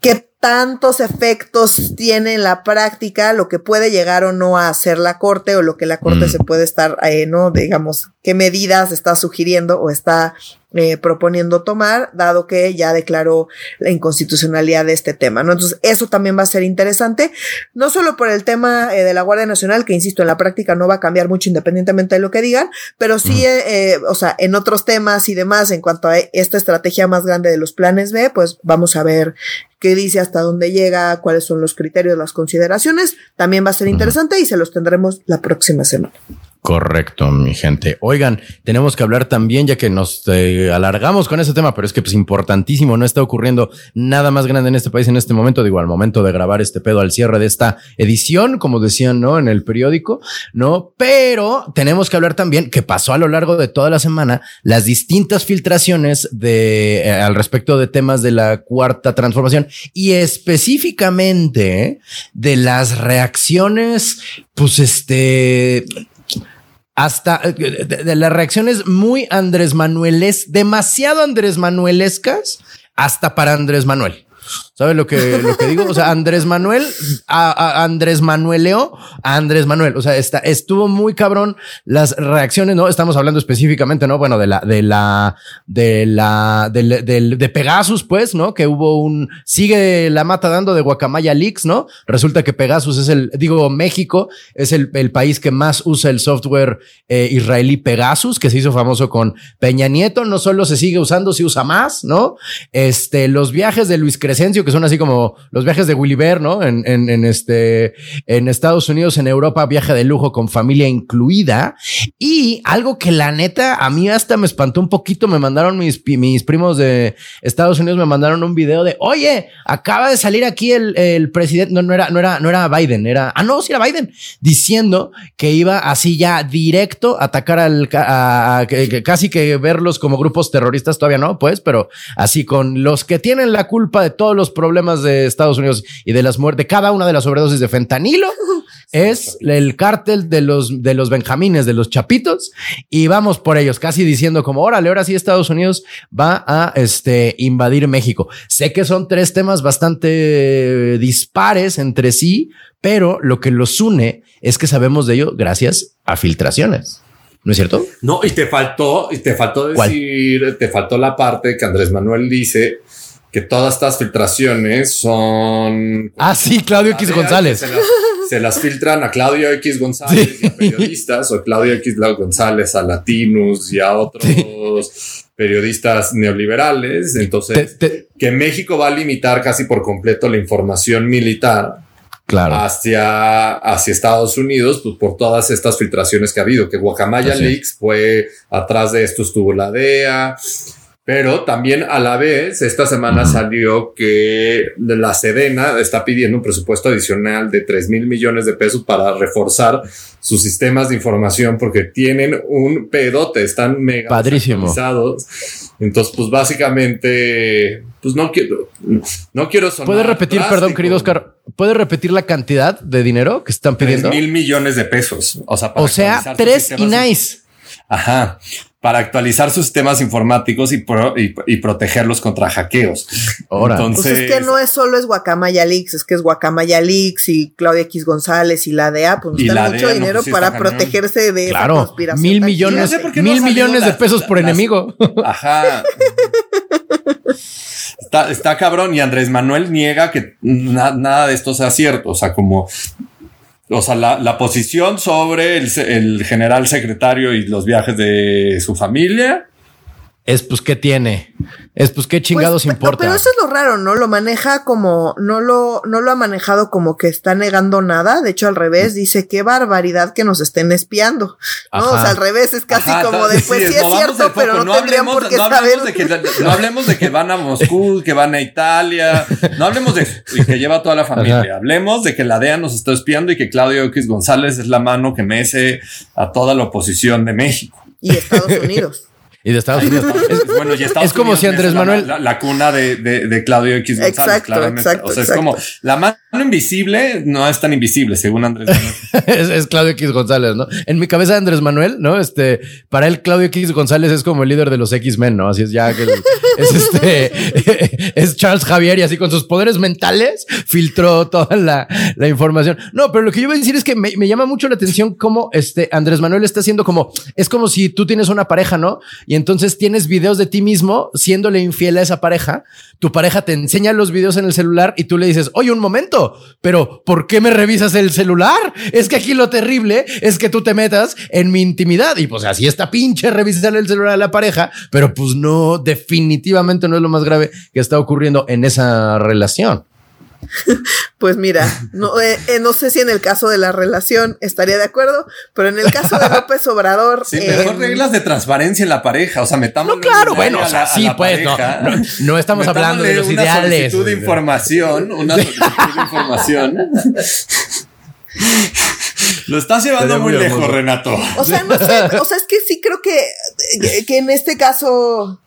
qué tantos efectos tiene en la práctica lo que puede llegar o no a hacer la corte o lo que la corte mm. se puede estar, eh, no, digamos, qué medidas está sugiriendo o está eh, proponiendo tomar, dado que ya declaró la inconstitucionalidad de este tema, ¿no? Entonces, eso también va a ser interesante, no solo por el tema eh, de la Guardia Nacional, que insisto, en la práctica no va a cambiar mucho independientemente de lo que digan, pero sí, eh, o sea, en otros temas y demás, en cuanto a esta estrategia más grande de los planes B, pues vamos a ver qué dice hasta dónde llega, cuáles son los criterios, las consideraciones, también va a ser interesante y se los tendremos la próxima semana. Correcto, mi gente. Oigan, tenemos que hablar también, ya que nos eh, alargamos con ese tema, pero es que es pues, importantísimo, no está ocurriendo nada más grande en este país en este momento, digo, al momento de grabar este pedo al cierre de esta edición, como decían, ¿no? En el periódico, ¿no? Pero tenemos que hablar también que pasó a lo largo de toda la semana las distintas filtraciones de, eh, al respecto de temas de la cuarta transformación y específicamente de las reacciones, pues este, hasta de, las reacciones muy Andrés Manueles, demasiado Andrés Manuelescas, hasta para Andrés Manuel. ¿Sabes lo que, lo que digo? O sea, Andrés Manuel, a, Andrés Manueleo, a Andrés Manuel. O sea, está, estuvo muy cabrón las reacciones, ¿no? Estamos hablando específicamente, ¿no? Bueno, de la, de la, de la, de, de, Pegasus, pues, ¿no? Que hubo un, sigue la mata dando de Guacamaya Leaks, ¿no? Resulta que Pegasus es el, digo, México es el, el país que más usa el software eh, israelí Pegasus, que se hizo famoso con Peña Nieto. No solo se sigue usando, se usa más, ¿no? Este, los viajes de Luis que son así como los viajes de Willy Bear, ¿no? En, este, en Estados Unidos, en Europa, viaje de lujo con familia incluida. Y algo que la neta a mí hasta me espantó un poquito, me mandaron mis, mis primos de Estados Unidos, me mandaron un video de, oye, acaba de salir aquí el, el presidente, no, no era, no era, no era Biden, era, ah, no, sí era Biden, diciendo que iba así ya directo atacar al, a, casi que verlos como grupos terroristas todavía no, pues, pero así con los que tienen la culpa de todos los problemas de Estados Unidos y de las muertes, de cada una de las sobredosis de fentanilo, es el cártel de los, de los benjamines, de los chapitos, y vamos por ellos, casi diciendo como, órale, ahora sí Estados Unidos va a este, invadir México. Sé que son tres temas bastante dispares entre sí, pero lo que los une es que sabemos de ello gracias a filtraciones. ¿No es cierto? No, y te faltó, y te faltó decir, te faltó la parte que Andrés Manuel dice que todas estas filtraciones son... Ah, sí, Claudio X González. Se las, filtran a Claudio X González y a periodistas, o Claudio X González a Latinos y a otros periodistas neoliberales. Entonces, que México va a limitar casi por completo la información militar claro. hacia, hacia Estados Unidos, pues por todas estas filtraciones que ha habido, que Guacamaya Leaks fue atrás de esto estuvo la DEA, pero también a la vez, esta semana salió que la Sedena está pidiendo un presupuesto adicional de 3 mil millones de pesos para reforzar sus sistemas de información porque tienen un pedote, están mega padrísimos. Entonces, pues básicamente, pues no quiero, no quiero sonar. ¿Puedes repetir, perdón, querido Oscar, ¿puedes repetir la cantidad de dinero que están pidiendo? mil millones de pesos. O sea, o sea, tres y nice. Ajá para actualizar sus sistemas informáticos y, y, protegerlos contra hackeos. Ahora, Entonces, pues es que no es solo es Guacamaya Leaks, es que es Guacamaya Leaks y Claudia X González y la DEA, pues necesitan mucho dinero pues para protegerse de claro, esa conspiración. Mil millones, mil millones de pesos por enemigo. Ajá. Está, está, cabrón y Andrés Manuel niega que nada de esto sea cierto. O sea, como o sea, la, posición sobre el, el, general secretario y los viajes de su familia es pues qué tiene, es pues qué chingados pues, importa. Pero eso es lo raro, ¿no? Lo maneja como, no lo, no lo ha manejado como que está negando nada. De hecho, al revés, dice qué barbaridad que nos estén espiando. ¿no? O sea, al revés, es casi como de, pues sí, es cierto, pero no, tendrían por qué saber. De que, no hablemos de que van a Moscú, que van a Italia. No hablemos de que lleva toda la familia. Hablemos de que la DEA nos está espiando y que Claudio X González es la mano que mece a toda la oposición de México. Y Estados Unidos. Y de Estados Unidos. Es, bueno, y Estados es como si Andrés Manuel. La, cuna de, de, Claudio X González, exacto, claramente. Exacto, o sea, es como la mano invisible no es tan invisible, según Andrés Manuel. es, Claudio X González, ¿no? En mi cabeza Andrés Manuel, ¿no? Este, para él Claudio X González es como el líder de los X-Men, ¿no? Así es ya que es este, es Charles Javier y así con sus poderes mentales filtró toda la, la información. No, pero lo que yo voy a decir es que me, me, llama mucho la atención cómo este Andrés Manuel está haciendo como, es como si tú tienes una pareja, ¿no? Y entonces tienes videos de ti mismo siéndole infiel a esa pareja. Tu pareja te enseña los videos en el celular y tú le dices, oye, un momento, pero ¿por qué me revisas el celular? Es que aquí lo terrible es que tú te metas en mi intimidad y pues así está pinche revisar el celular a la pareja, pero pues no, definitivamente no es lo más grave que está ocurriendo en esa relación. Pues mira, no, eh, eh, no sé si en el caso de la relación estaría de acuerdo, pero en el caso de López Obrador. Sí, mejor reglas de transparencia en la pareja. O sea, metamos. No, claro, bueno, o sea, sí, pues, no, no, estamos hablando de los una ideales. Solicitud de información, una solicitud de información. Lo estás llevando muy, lejos, Renato. O sea, no sé, o sea, es que sí creo que, que en este caso,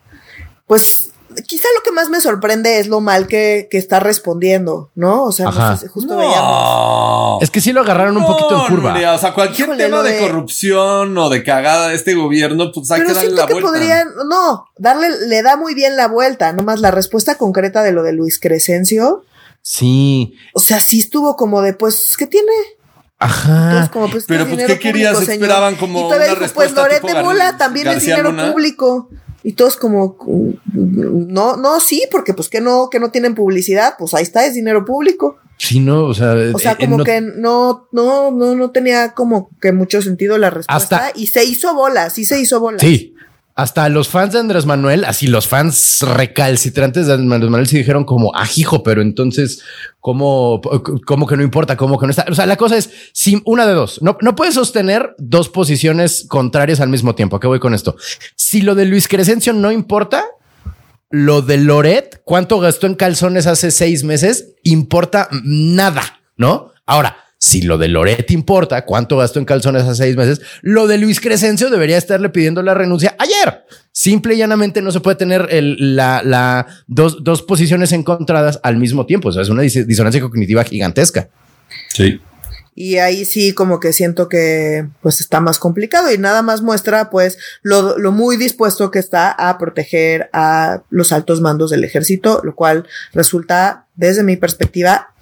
pues quizá lo que más me sorprende es lo mal que, está respondiendo, ¿no? O sea, no sé, justo veíamos. Es que sí lo agarraron un poquito en curva. o sea, cualquier tema de, corrupción o de cagada de este gobierno, pues hay que darle la que vuelta. Podrían, no, darle, le da muy bien la vuelta. Nomás la respuesta concreta de lo de Luis Crescencio. Sí. O sea, sí estuvo como de, pues, ¿qué tiene? Ajá. como, pues, Pero pues, ¿qué querías? Esperaban como. Y una dijo, pues, Loret de Mola también es dinero público. Y todos como, no, no, sí, porque pues que no, que no tienen publicidad, pues ahí está, es dinero público. Sí, no, o sea, o sea, como que no, no, no, no tenía como que mucho sentido la respuesta y se hizo bola, sí se hizo bola. Sí, hasta los fans de Andrés Manuel, así los fans recalcitrantes de Andrés Manuel se dijeron como, ajijo, ah, pero entonces, ¿cómo, cómo que no importa? ¿Cómo que no está? O sea, la cosa es, si una de dos, no, no puedes sostener dos posiciones contrarias al mismo tiempo. ¿A qué voy con esto? Si lo de Luis Crescencio no importa, lo de Loret, cuánto gastó en calzones hace seis meses, importa nada, ¿no? Ahora, si lo de Loret importa, cuánto gastó en calzones hace seis meses, lo de Luis Crescencio debería estarle pidiendo la renuncia ayer. Simple y llanamente no se puede tener la, la dos, dos posiciones encontradas al mismo tiempo. O sea, es una disonancia cognitiva gigantesca. Sí. Y ahí sí como que siento que pues está más complicado y nada más muestra pues lo, lo, muy dispuesto que está a proteger a los altos mandos del ejército, lo cual resulta desde mi perspectiva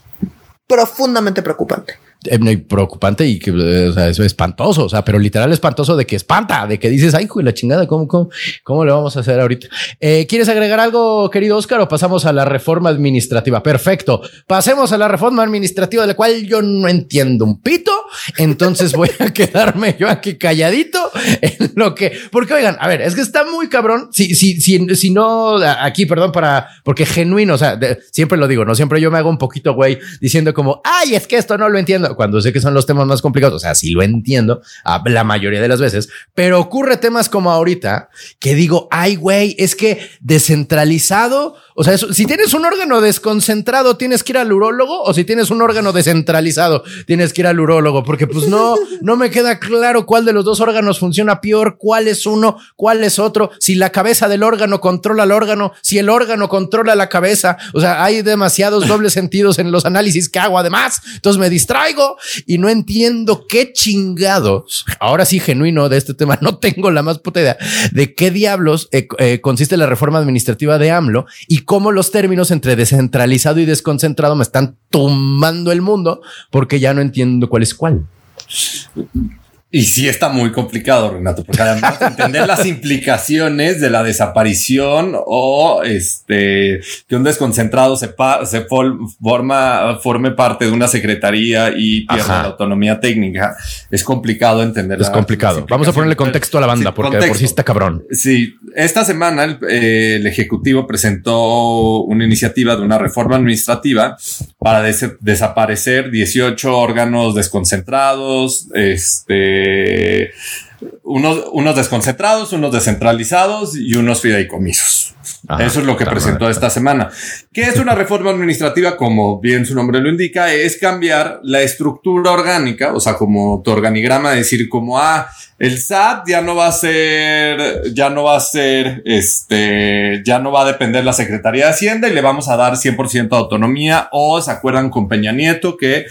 profundamente preocupante. Eh, preocupante y que o sea, eso es espantoso, o sea, pero literal espantoso de que espanta, de que dices, ay, la chingada, ¿cómo, cómo, cómo le vamos a hacer ahorita? Eh, ¿Quieres agregar algo, querido Oscar, o pasamos a la reforma administrativa? Perfecto, pasemos a la reforma administrativa de la cual yo no entiendo un pito, entonces voy a quedarme yo aquí calladito en lo que, porque oigan, a ver, es que está muy cabrón, si, si, si, si no, aquí, perdón, para, porque genuino, o sea, siempre lo digo, no siempre yo me hago un poquito, güey, diciendo como, ay, es que esto no lo entiendo cuando sé que son los temas más complicados, o sea, sí lo entiendo la mayoría de las veces, pero ocurre temas como ahorita que digo, ay, güey, es que descentralizado o sea, si tienes un órgano desconcentrado, tienes que ir al urólogo o si tienes un órgano descentralizado, tienes que ir al urólogo, porque pues no, no me queda claro cuál de los dos órganos funciona peor, cuál es uno, cuál es otro, si la cabeza del órgano controla el órgano, si el órgano controla la cabeza. O sea, hay demasiados dobles sentidos en los análisis que hago además. Entonces me distraigo y no entiendo qué chingados. Ahora sí, genuino de este tema, no tengo la más puta idea de qué diablos eh, eh, consiste la reforma administrativa de AMLO y cómo los términos entre descentralizado y desconcentrado me están tomando el mundo porque ya no entiendo cuál es cuál. Y sí está muy complicado, Renato, porque además entender las implicaciones de la desaparición o este que un desconcentrado se, se forma, forme parte de una secretaría y pierda la autonomía técnica es complicado entender. Es complicado. Vamos a ponerle contexto a la banda porque por sí está cabrón. Sí, esta semana el, eh, el, Ejecutivo presentó una iniciativa de una reforma administrativa para desaparecer 18 órganos desconcentrados, este eh, unos, unos desconcentrados, unos descentralizados y unos fideicomisos. Eso es lo que presentó esta semana. ¿Qué es una reforma administrativa? Como bien su nombre lo indica, es cambiar la estructura orgánica, o sea, como tu organigrama, decir como, ah, el SAT ya no va a ser, ya no va a ser, este, ya no va a depender la Secretaría de Hacienda y le vamos a dar 100% de autonomía. O se acuerdan con Peña Nieto que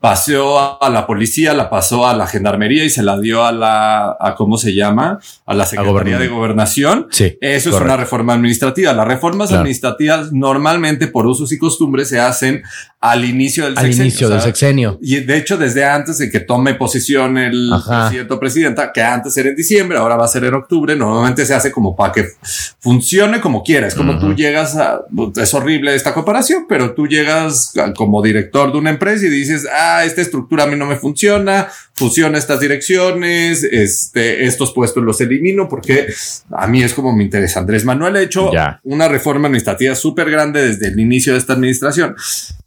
pasó a la policía, la pasó a la gendarmería y se la dio a la, a cómo se llama, a la Secretaría de Gobernación. Sí. Eso es una reforma administrativa. Las reformas administrativas normalmente por usos y costumbres se hacen al inicio del al inicio del sexenio. Y de hecho, desde antes de que tome posición el presidente o presidenta, que antes era en diciembre, ahora va a ser en octubre. Normalmente se hace como para que funcione como quieras. Como tú llegas a, es horrible esta comparación, pero tú llegas como director de una empresa y dices, ah, esta estructura a mí no me funciona, fusiona estas direcciones, este, estos puestos los elimino porque a mí es como me interesa. Andrés Manuel ha hecho una reforma administrativa súper grande desde el inicio de esta administración,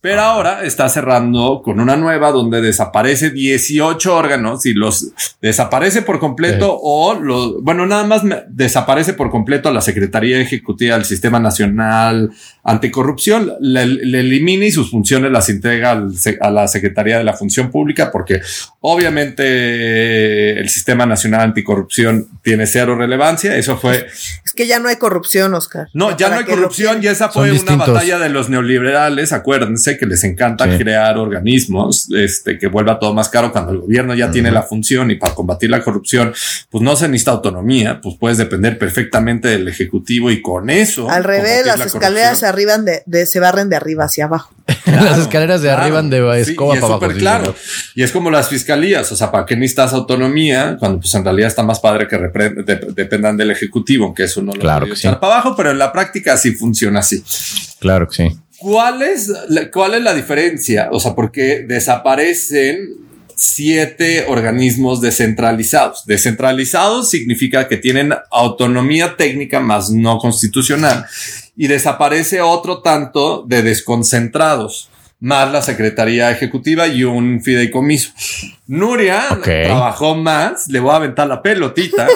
pero ahora está cerrando con una nueva donde desaparece 18 órganos y los desaparece por completo o lo, bueno, nada más desaparece por completo la Secretaría Ejecutiva del Sistema Nacional Anticorrupción, le, elimina y sus funciones las entrega a la Secretaría de la Función Pública porque obviamente el Sistema Nacional Anticorrupción tiene cero relevancia. Eso fue... Es que ya no hay corrupción, Oscar. No, ya, no hay corrupción y esa fue una batalla de los neoliberales. Acuérdense que les encanta crear organismos este, que vuelva todo más caro cuando el gobierno ya tiene la función y para combatir la corrupción pues no se necesita autonomía, pues puedes depender perfectamente del ejecutivo y con eso. Al revés, las escaleras se arriban de, se barren de arriba hacia abajo. las escaleras de arriba de escoba para abajo. claro. Y es como las fiscalías, o sea, ¿para qué necesitas autonomía? Cuando pues en realidad está más padre que dependan del ejecutivo, aunque eso no lo claro echar para abajo, pero en la práctica sí funciona así. Claro que sí. ¿Cuál es, ¿Cuál es la diferencia? O sea, porque desaparecen siete organismos descentralizados. Descentralizados significa que tienen autonomía técnica más no constitucional y desaparece otro tanto de desconcentrados más la Secretaría Ejecutiva y un fideicomiso. Nuria trabajó más, le voy a aventar la pelotita,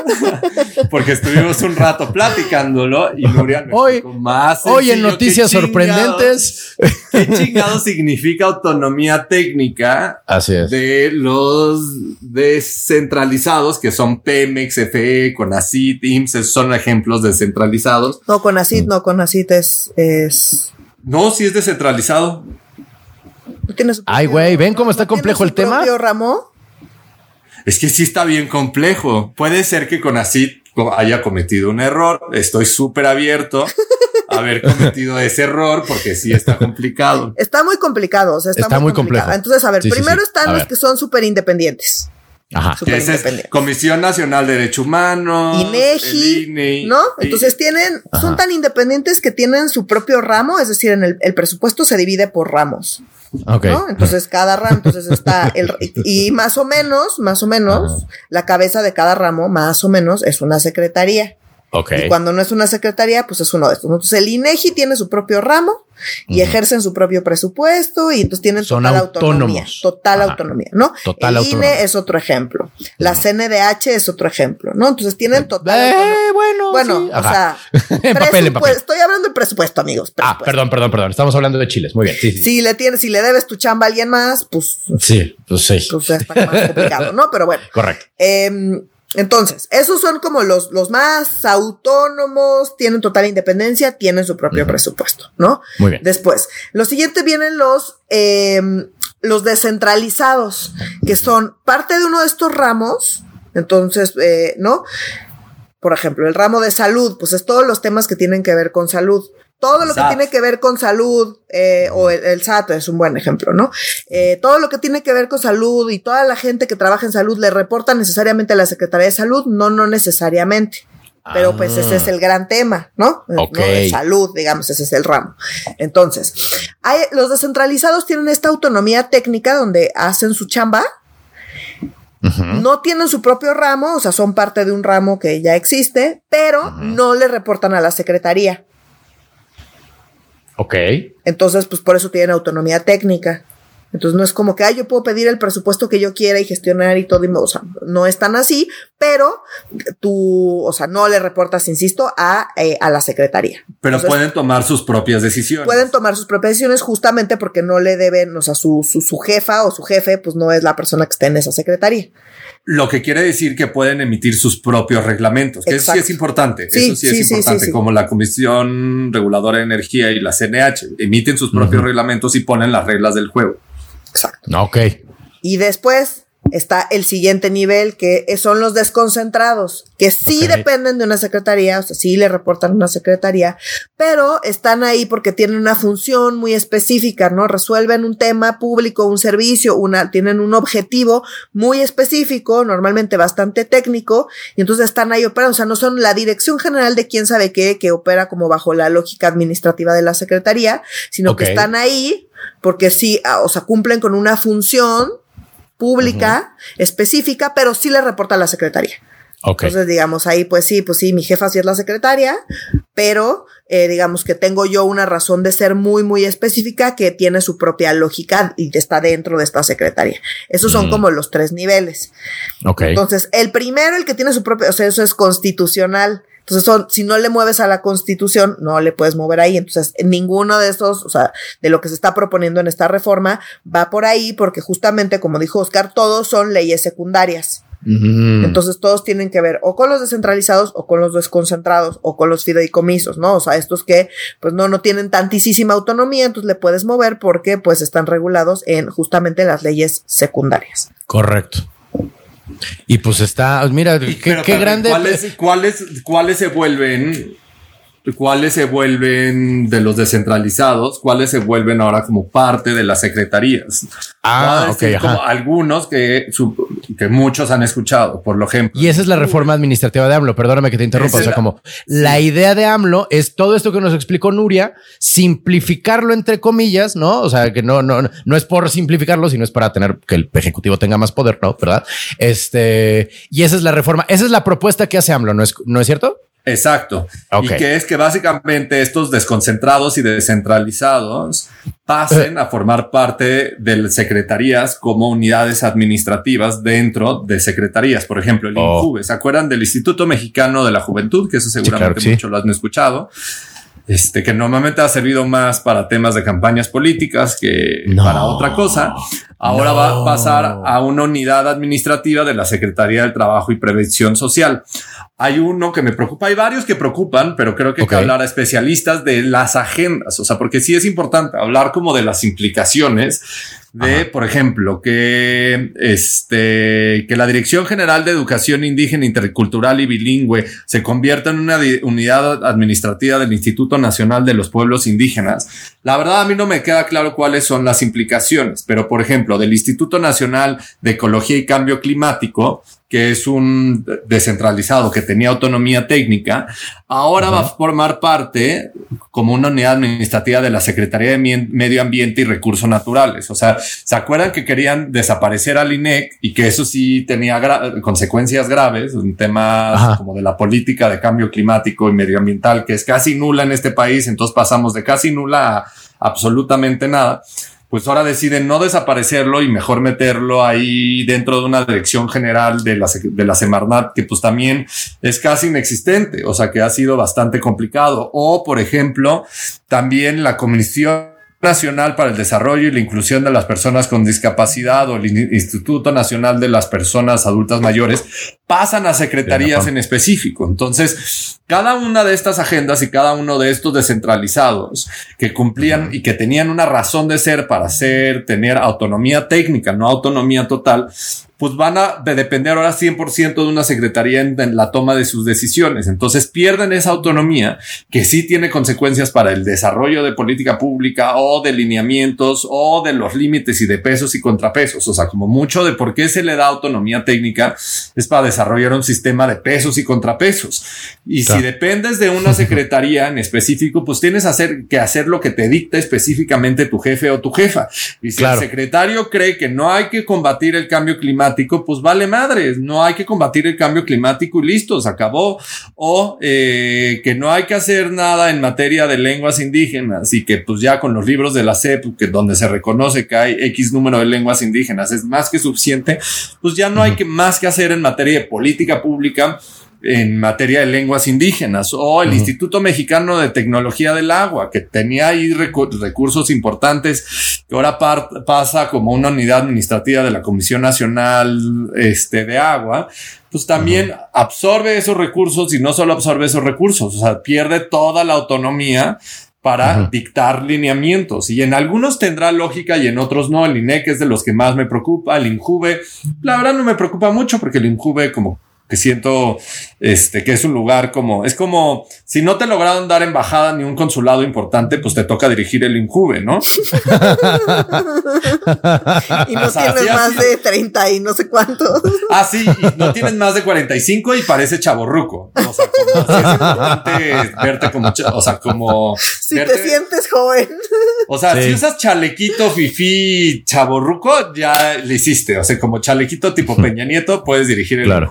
porque estuvimos un rato platicándolo y Nuria hoy, más. Hoy en noticias sorprendentes. ¿Qué chingado significa autonomía técnica Así es. de los descentralizados que son Pemex, FE, Conacit, IMSS, son ejemplos descentralizados? No, Conacit, no, Conacit es, es... No, sí es descentralizado. Ay, güey, ¿ven cómo está complejo el tema? Ramo? Es que sí está bien complejo. Puede ser que con así haya cometido un error. Estoy súper abierto a haber cometido ese error porque sí está complicado. Está muy complicado. O sea, está, muy, complicado. Entonces, a ver, primero están los que son súper independientes. Ajá. Comisión Nacional de Derecho Humano, INEGI, ¿no? Entonces tienen, son tan independientes que tienen su propio ramo, es decir, en el presupuesto se divide por ramos. Entonces cada ramo, entonces está el, y más o menos, más o menos, la cabeza de cada ramo, más o menos, es una secretaría. Y cuando no es una secretaría, pues es uno de estos. Entonces el INEGI tiene su propio ramo y ejercen su propio presupuesto y entonces tienen total autonomía. Total autonomía, ¿no? Total el INE es otro ejemplo. La CNDH es otro ejemplo, ¿no? Entonces tienen total eh, autonomía. Bueno, bueno, o sea, estoy hablando de presupuesto, amigos. Ah, perdón, perdón, perdón. Estamos hablando de chiles. Muy bien. Si le tienes, si le debes tu chamba a alguien más, pues. Sí, pues sí. Pues está más complicado, ¿no? Pero bueno. Correcto. Eh, entonces, esos son como los, los más autónomos, tienen total independencia, tienen su propio presupuesto, ¿no? Muy bien. Después, lo siguiente vienen los, em, los descentralizados, que son parte de uno de estos ramos, entonces, eh, ¿no? Por ejemplo, el ramo de salud, pues es todos los temas que tienen que ver con salud. Todo lo que tiene que ver con salud, eh, o el, SAT es un buen ejemplo, ¿no? Eh, todo lo que tiene que ver con salud y toda la gente que trabaja en salud le reporta necesariamente a la Secretaría de Salud, no, no necesariamente. Pero pues ese es ah. el gran tema, ¿no? salud, digamos, ese es el ramo. Entonces, hay, los descentralizados tienen esta autonomía técnica donde hacen su chamba, No tienen su propio ramo, o sea, son parte de un ramo que ya existe, pero no le reportan a la secretaría. Ok. Entonces, pues por eso tienen autonomía técnica. Entonces no es como que, ah, yo puedo pedir el presupuesto que yo quiera y gestionar y todo, y, o sea, no es tan así, pero tú, o sea, no le reportas, insisto, a, eh, a la secretaría. Pero pueden tomar sus propias decisiones. Pueden tomar sus propias decisiones justamente porque no le deben, o sea, su, su, su jefa o su jefe, pues no es la persona que está en esa secretaría. Lo que quiere decir que pueden emitir sus propios reglamentos, que eso sí es importante. eso sí, es importante, como la Comisión Reguladora de Energía y la CNH emiten sus propios reglamentos y ponen las reglas del juego. Exacto. Ok. Y después está el siguiente nivel, que son los desconcentrados, que sí dependen de una secretaría, o sea, sí le reportan una secretaría, pero están ahí porque tienen una función muy específica, ¿no? Resuelven un tema público, un servicio, una, tienen un objetivo muy específico, normalmente bastante técnico, y entonces están ahí operando, o sea, no son la dirección general de quién sabe qué, que opera como bajo la lógica administrativa de la secretaría, sino que están ahí porque sí, ah, o sea, cumplen con una función pública, específica, pero sí le reporta a la secretaría. Entonces, digamos, ahí pues sí, pues sí, mi jefa sí es la secretaria, pero eh, digamos que tengo yo una razón de ser muy, muy específica que tiene su propia lógica y está dentro de esta secretaria. Esos son como los tres niveles. Entonces, el primero, el que tiene su propio, o sea, eso es constitucional. Entonces, son, si no le mueves a la constitución, no le puedes mover ahí. Entonces, ninguno de esos, o sea, de lo que se está proponiendo en esta reforma va por ahí porque justamente, como dijo Oscar, todos son leyes secundarias. Entonces todos tienen que ver o con los descentralizados o con los desconcentrados o con los fideicomisos, ¿no? O sea, estos que pues no, no tienen tantísima autonomía, entonces le puedes mover porque pues están regulados en justamente las leyes secundarias. Correcto. Y pues está, mira, qué, grande. ¿cuáles, ¿Cuáles cuáles se vuelven cuáles se vuelven de los descentralizados, cuáles se vuelven ahora como parte de las secretarías. Ah, ok. Como algunos que, que muchos han escuchado, por lo ejemplo. Y esa es la reforma administrativa de AMLO. Perdóname que te interrumpa. o sea, como la idea de AMLO es todo esto que nos explicó Nuria, simplificarlo entre comillas, ¿no? O sea, que no, no, no es por simplificarlo, sino es para tener que el ejecutivo tenga más poder, ¿no? ¿Verdad? Este, y esa es la reforma. Esa es la propuesta que hace AMLO, ¿no es, ¿no es cierto? Exacto. Y que es que básicamente estos desconcentrados y descentralizados pasen a formar parte de secretarías como unidades administrativas dentro de secretarías. Por ejemplo, el oh. ¿Se acuerdan del Instituto Mexicano de la Juventud? Que eso seguramente muchos lo han escuchado. Este, que normalmente ha servido más para temas de campañas políticas que para otra cosa. Ahora va a pasar a una unidad administrativa de la Secretaría del Trabajo y Prevención Social. Hay uno que me preocupa, hay varios que preocupan, pero creo que hay que hablar a especialistas de las agendas, o sea, porque sí es importante hablar como de las implicaciones de, por ejemplo, que este, que la Dirección General de Educación Indígena, Intercultural y Bilingüe se convierta en una unidad administrativa del Instituto Nacional de los Pueblos Indígenas. La verdad, a mí no me queda claro cuáles son las implicaciones, pero por ejemplo, del Instituto Nacional de Ecología y Cambio Climático, que es un descentralizado que tenía autonomía técnica, ahora va a formar parte como una unidad administrativa de la Secretaría de Medio Ambiente y Recursos Naturales. O sea, ¿se acuerdan que querían desaparecer al INEC y que eso sí tenía consecuencias graves, un tema como de la política de cambio climático y medioambiental, que es casi nula en este país, entonces pasamos de casi nula a absolutamente nada pues ahora deciden no desaparecerlo y mejor meterlo ahí dentro de una dirección general de la, de la Semarnat, que pues también es casi inexistente, o sea que ha sido bastante complicado. O, por ejemplo, también la Comisión Nacional para el Desarrollo y la Inclusión de las Personas con Discapacidad o el Instituto Nacional de las Personas Adultas Mayores pasan a secretarías en específico. Entonces, cada una de estas agendas y cada uno de estos descentralizados que cumplían y que tenían una razón de ser para ser, tener autonomía técnica, no autonomía total, pues van a depender ahora 100% de una secretaría en, la toma de sus decisiones. Entonces pierden esa autonomía que sí tiene consecuencias para el desarrollo de política pública o de lineamientos o de los límites y de pesos y contrapesos. O sea, como mucho de por qué se le da autonomía técnica es para desarrollar un sistema de pesos y contrapesos. Y si dependes de una secretaría en específico, pues tienes hacer, que hacer lo que te dicta específicamente tu jefe o tu jefa. Y si el secretario cree que no hay que combatir el cambio climático, climático, pues vale madre, no hay que combatir el cambio climático y listo, se acabó. O eh, que no hay que hacer nada en materia de lenguas indígenas y que pues ya con los libros de la CEP, que donde se reconoce que hay X número de lenguas indígenas es más que suficiente, pues ya no hay que más que hacer en materia de política pública en materia de lenguas indígenas. O el Instituto Mexicano de Tecnología del Agua, que tenía ahí recursos importantes, que ahora pasa como una unidad administrativa de la Comisión Nacional este, de Agua, pues también absorbe esos recursos y no solo absorbe esos recursos, o sea, pierde toda la autonomía para dictar lineamientos. Y en algunos tendrá lógica y en otros no. El INEC es de los que más me preocupa, el INJUVE, la verdad no me preocupa mucho porque el INJUVE como que siento este, que es un lugar como, es como, si no te lograron dar embajada ni un consulado importante, pues te toca dirigir el INCUBE, ¿no? y no tienes más de 30 y no sé cuántos. ah, sí, y no tienes más de 45 y parece chaborruco. O sea, como, es importante verte como, o sea, como... Si te sientes joven. O sea, si usas chalequito, fifi, chaborruco, ya le hiciste. O sea, como chalequito tipo Peña Nieto, puedes dirigir el claro.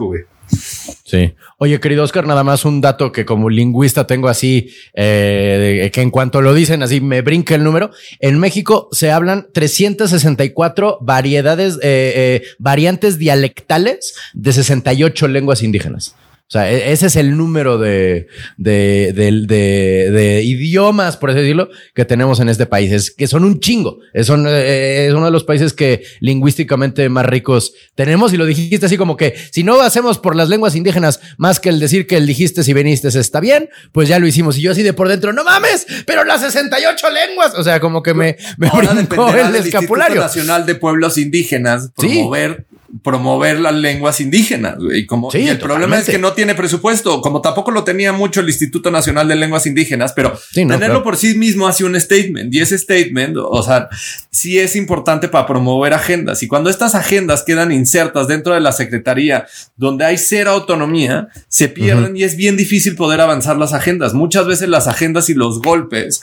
Sí. Oye, querido Oscar, nada más un dato que como lingüista tengo así, eh, que en cuanto lo dicen así me brinca el número. En México se hablan 364 variedades, eh, eh, variantes dialectales de 68 lenguas indígenas. O sea, e-, ese es el número de, de, de, idiomas, por así decirlo, que tenemos en este país. Es que son un chingo. Es, eh, es uno de los países que lingüísticamente más ricos tenemos. Y lo dijiste así como que si no hacemos por las lenguas indígenas más que el decir que el dijiste si viniste está bien, pues ya lo hicimos. Y yo así de por dentro, no mames, pero las 68 lenguas. O sea, como que me, me brincó el escapulario. Nacional de Pueblos Indígenas promover promover las lenguas indígenas. Y como y el problema es que no tiene presupuesto, como tampoco lo tenía mucho el Instituto Nacional de Lenguas Indígenas, pero tenerlo por sí mismo hace un statement y ese statement, o sea, sí es importante para promover agendas. Y cuando estas agendas quedan insertas dentro de la secretaría, donde hay cero autonomía, se pierden y es bien difícil poder avanzar las agendas. Muchas veces las agendas y los golpes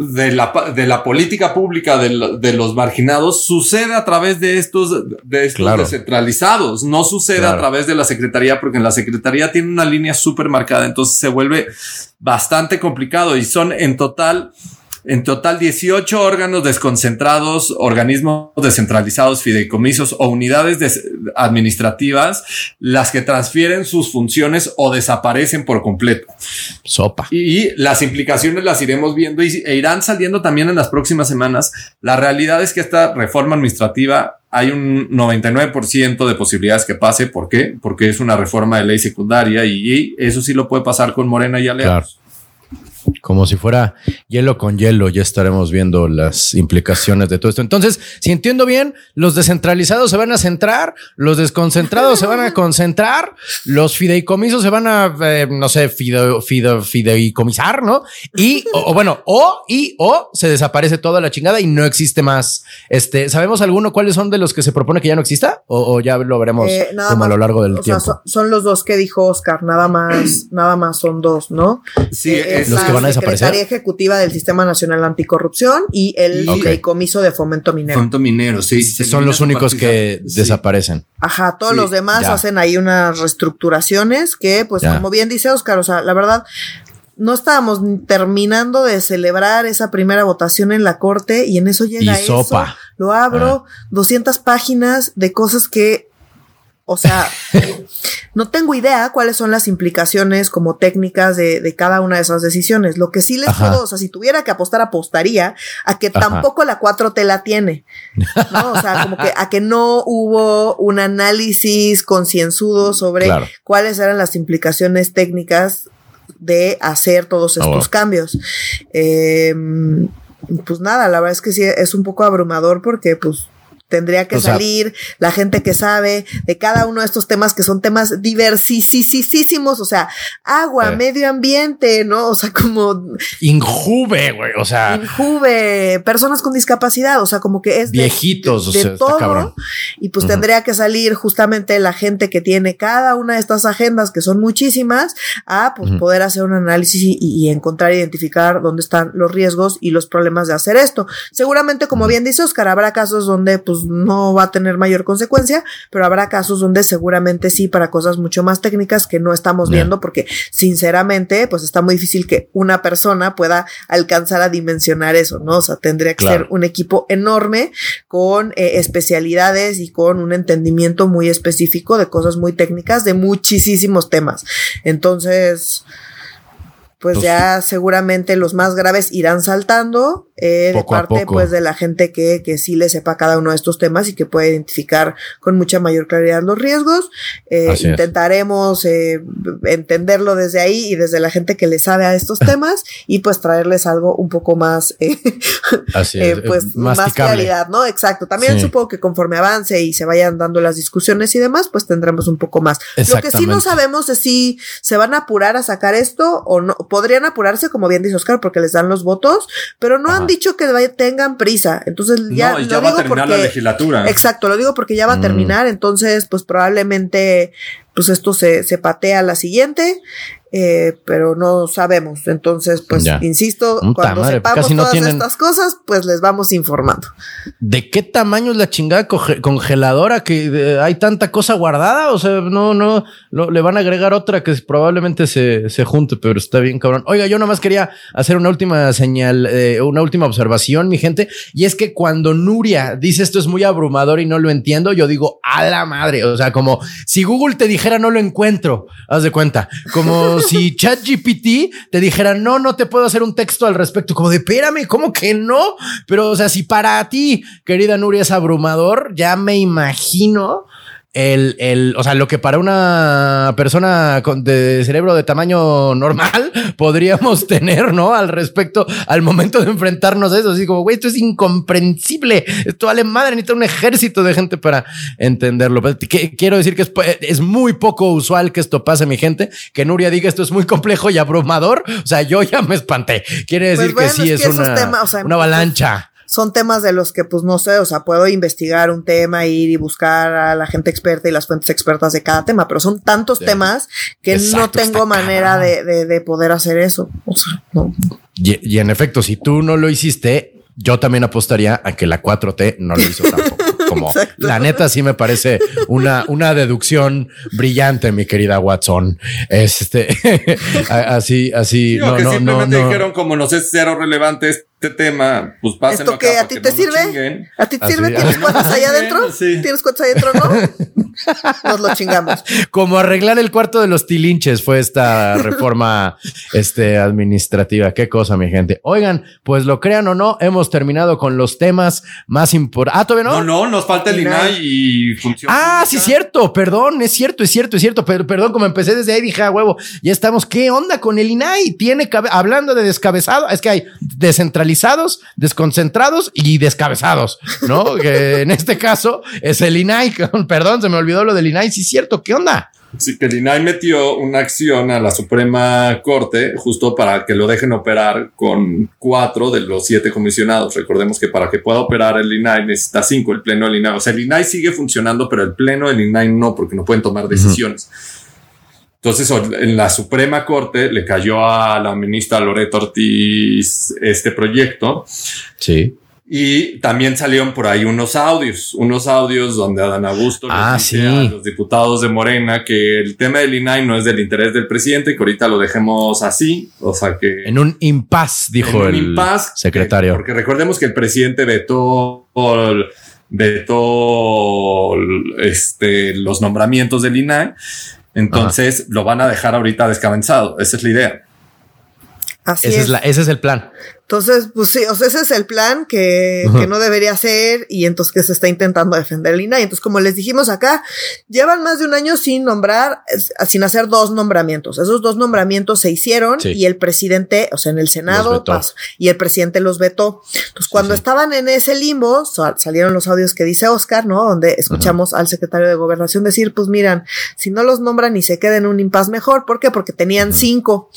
de, la, de la política pública de, de, los marginados sucede a través de estos, de descentralizados. No sucede a través de la secretaría porque en la secretaría tiene una línea súper marcada. Entonces se vuelve bastante complicado y son en total en total, 18 órganos desconcentrados, organismos descentralizados, fideicomisos o unidades administrativas, las que transfieren sus funciones o desaparecen por completo. Sopa. Y las implicaciones las iremos viendo y, e irán saliendo también en las próximas semanas. La realidad es que esta reforma administrativa hay un 99% de posibilidades que pase. ¿Por qué? Porque es una reforma de ley secundaria y, eso sí lo puede pasar con Morena y aliados como si fuera hielo con hielo, ya estaremos viendo las implicaciones de todo esto. Entonces, si entiendo bien, los descentralizados se van a centrar, los desconcentrados se van a concentrar, los fideicomisos se van a, eh, no sé, fideicomisar, ¿no? Y, o, bueno, o, y, o se desaparece toda la chingada y no existe más. Este, ¿sabemos alguno cuáles son de los que se propone que ya no exista? O, ya lo veremos eh, como a lo largo del tiempo. son, los dos que dijo Oscar, nada más, nada más son dos, ¿no? Sí, eh, los que van a desaparecer. Secretaría Ejecutiva del Sistema Nacional Anticorrupción y el Comiso de Fomento Minero. Fomento Minero, sí. Son los únicos que desaparecen. Ajá, todos los demás hacen ahí unas reestructuraciones que, pues, como bien dice Oscar, o sea, la verdad, no estábamos terminando de celebrar esa primera votación en la corte y en eso llega eso. Lo abro, 200 ah. páginas de cosas que o sea, no tengo idea cuáles son las implicaciones como técnicas de, cada una de esas decisiones. Lo que sí les puedo, o sea, si tuviera que apostar, apostaría a que tampoco la 4T la tiene. ¿no? O sea, como que a que no hubo un análisis concienzudo sobre cuáles eran las implicaciones técnicas de hacer todos ah, estos cambios. Em, pues nada, la verdad es que sí es un poco abrumador porque pues Tendría que salir la gente que sabe de cada uno de estos temas que son temas diversisísimos, o sea, agua, medio ambiente, ¿no? O sea, como... Injuve, güey, o sea... Injuve, personas con discapacidad, o sea, como que es... Viejitos, o sea, todo, cabrón. Y pues tendría que salir justamente la gente que tiene cada una de estas agendas, que son muchísimas, a pues, poder hacer un análisis y, y, encontrar, identificar dónde están los riesgos y los problemas de hacer esto. Seguramente, como bien dice Oscar, habrá casos donde pues pues no va a tener mayor consecuencia, pero habrá casos donde seguramente sí para cosas mucho más técnicas que no estamos viendo porque sinceramente pues está muy difícil que una persona pueda alcanzar a dimensionar eso, ¿no? O sea, tendría que ser un equipo enorme con eh, especialidades y con un entendimiento muy específico de cosas muy técnicas de muchísimos temas. Entonces, pues, pues ya seguramente los más graves irán saltando eh, de parte pues de la gente que, que sí le sepa cada uno de estos temas y que puede identificar con mucha mayor claridad los riesgos. Eh, intentaremos eh, entenderlo desde ahí y desde la gente que le sabe a estos temas y pues traerles algo un poco más, eh, eh, pues más claridad, ¿no? Exacto. También supongo que conforme avance y se vayan dando las discusiones y demás, pues tendremos un poco más. Lo que sí no sabemos es si se van a apurar a sacar esto o no. Podrían apurarse, como bien dice Oscar, porque les dan los votos, pero no han dicho que tengan prisa. Entonces ya, ya va a terminar la legislatura. Exacto, lo digo porque ya va a mm. terminar. Entonces, pues probablemente, pues esto se, se patea a la siguiente eh, pero no sabemos. Entonces, pues, insisto, cuando sepamos todas estas cosas, pues les vamos informando. ¿De qué tamaño es la chingada congeladora que hay tanta cosa guardada? O sea, no, no, le van a agregar otra que probablemente se, se, junte, pero está bien, cabrón. Oiga, yo nomás quería hacer una última señal, eh, una última observación, mi gente, y es que cuando Nuria dice esto es muy abrumador y no lo entiendo, yo digo, a la madre. O sea, como si Google te dijera no lo encuentro, haz de cuenta. Como si ChatGPT te dijera, no, no te puedo hacer un texto al respecto, como de, espérame, ¿cómo que no? Pero, o sea, si para ti, querida Nuria, es abrumador, ya me imagino el, el, o sea, lo que para una persona con, de cerebro de tamaño normal podríamos tener, ¿no? Al respecto, al momento de enfrentarnos a eso. Así como, güey, esto es incomprensible. Esto vale madre, necesita un ejército de gente para entenderlo. quiero decir que es, es, muy poco usual que esto pase, mi gente. Que Nuria diga esto es muy complejo y abrumador. O sea, yo ya me espanté. Quiere decir pues que sí es, una, una avalancha son temas de los que, pues no sé, o sea, puedo investigar un tema, ir y buscar a la gente experta y las fuentes expertas de cada tema, pero son tantos temas que no tengo manera de, de, poder hacer eso. O sea, no. Y, en efecto, si tú no lo hiciste, yo también apostaría a que la 4T no lo hizo tampoco. Como la neta sí me parece una, una deducción brillante, mi querida Watson. Este así, así. no, que no, simplemente dijeron como no sé cero relevantes este tema, pues pásenlo ¿Esto que a ti te sirve? ¿A ti te sirve? ¿Tienes cuentas ahí adentro? ¿Tienes cuentas ahí adentro? No. Nos lo chingamos. Como arreglar el cuarto de los tilinches fue esta reforma este, administrativa. Qué cosa, mi gente. Oigan, pues lo crean o no, hemos terminado con los temas más importantes. Ah, todavía no. No, no, nos falta el INAI y funciona. Ah, sí, cierto. Perdón, es cierto, es cierto, es cierto. Pero, perdón, como empecé desde ahí, dije, ah, huevo, ya estamos. ¿Qué onda con el INAI? Tiene hablando de descabezado, es que hay descentralizados, desconcentrados y descabezados, ¿no? que en este caso es el INAI. Perdón, se me olvidó lo del INAI. Sí, es cierto. ¿Qué onda? Sí, que el INAI metió una acción a la Suprema Corte justo para que lo dejen operar con cuatro de los siete comisionados. Recordemos que para que pueda operar el INAI necesita cinco, el pleno del INAI. O sea, el INAI sigue funcionando, pero el pleno del INAI no, porque no pueden tomar decisiones. Entonces, en la Suprema Corte le cayó a la ministra Loreto Ortiz este proyecto. Sí. Y también salieron por ahí unos audios, unos audios donde Adán Augusto ah, dice a los diputados de Morena que el tema del INAI no es del interés del presidente, que ahorita lo dejemos así. O sea que. En un impas, dijo el secretario. porque recordemos que el presidente vetó, vetó este, los nombramientos del INAI. Entonces lo van a dejar ahorita descabezado. Esa es la idea. Así es. la, ese es el plan. Entonces, pues sí, o sea, ese es el plan que, que, no debería ser y entonces que se está intentando defender el INAI. Entonces, como les dijimos acá, llevan más de un año sin nombrar, sin hacer dos nombramientos. Esos dos nombramientos se hicieron y el presidente, o sea, en el Senado pasó, y el presidente los vetó. Entonces, cuando estaban en ese limbo, salieron los audios que dice Oscar, ¿no? Donde escuchamos al secretario de Gobernación decir, pues miran, si no los nombran y se queden en un impas mejor. ¿Por qué? Porque tenían cinco,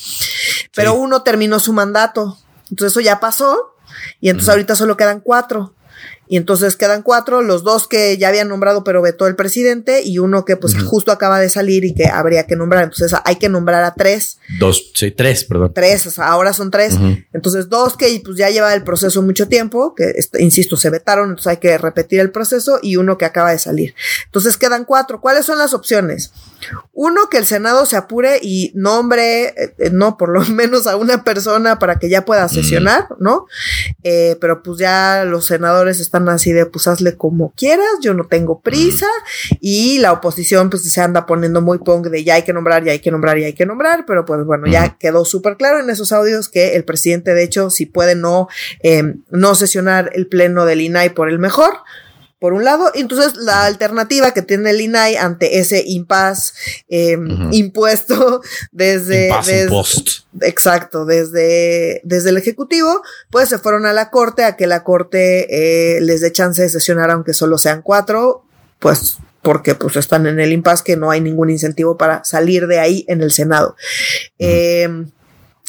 pero uno terminó su mandato. Entonces eso ya pasó y entonces ahorita solo quedan cuatro. Y entonces quedan cuatro, los dos que ya habían nombrado pero vetó el presidente y uno que pues justo acaba de salir y que habría que nombrar. Entonces hay que nombrar a tres. Dos, sí, tres, perdón. Tres, o sea, ahora son tres. Entonces dos que pues ya lleva el proceso mucho tiempo, que insisto, se vetaron, entonces hay que repetir el proceso y uno que acaba de salir. Entonces quedan cuatro. ¿Cuáles son las opciones? Uno, que el Senado se apure y nombre, eh, eh, no, por lo menos a una persona para que ya pueda sesionar, ¿no? Eh, pero pues ya los senadores están así de, pues hazle como quieras, yo no tengo prisa, y la oposición pues se anda poniendo muy pong de ya hay que nombrar, ya hay que nombrar, ya hay que nombrar, pero pues bueno, ya quedó súper claro en esos audios que el presidente, de hecho, si puede no, no sesionar el pleno del INAI por el mejor, por un lado. Entonces, la alternativa que tiene el INAI ante ese impas em, impuesto desde. Exacto, desde, desde el Ejecutivo, pues se fueron a la Corte a que la Corte eh, les dé chance de sesionar, aunque solo sean cuatro, pues porque pues están en el impas que no hay ningún incentivo para salir de ahí en el Senado.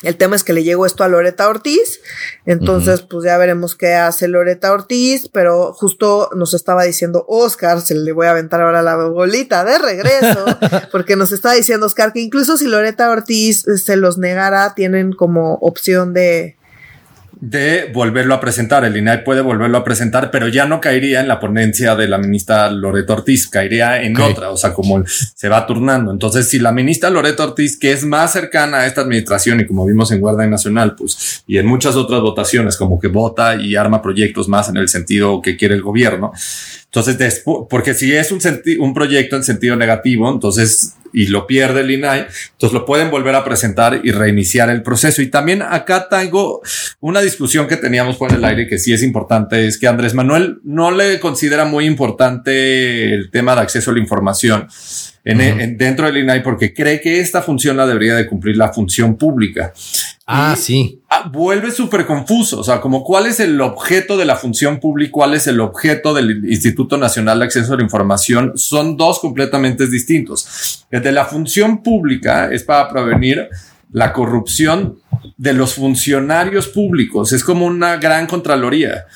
El tema es que le llegó esto a Loreta Ortiz, entonces pues ya veremos qué hace Loreta Ortiz, pero justo nos estaba diciendo Oscar, se le voy a aventar ahora la bolita de regreso, porque nos está diciendo Oscar que incluso si Loreta Ortiz se los negara, tienen como opción de, de volverlo a presentar. El INAI puede volverlo a presentar, pero ya no caería en la ponencia de la ministra Loreto Ortiz, caería en otra, o sea, como se va turnando. Entonces, si la ministra Loreto Ortiz, que es más cercana a esta administración y como vimos en Guardia Nacional, pues, y en muchas otras votaciones, como que vota y arma proyectos más en el sentido que quiere el gobierno. Entonces, porque si es un, un proyecto en sentido negativo, entonces y lo pierde el INAI, entonces lo pueden volver a presentar y reiniciar el proceso. Y también acá tengo una discusión que teníamos por el aire que sí es importante, es que Andrés Manuel no le considera muy importante el tema de acceso a la información en, dentro del INAI porque cree que esta función la debería de cumplir la función pública. Ah, sí. Ah, vuelve súper confuso. O sea, como cuál es el objeto de la función pública, cuál es el objeto del Instituto Nacional de Acceso a la Información, son dos completamente distintos. El de la función pública es para prevenir la corrupción de los funcionarios públicos. Es como una gran contraloría.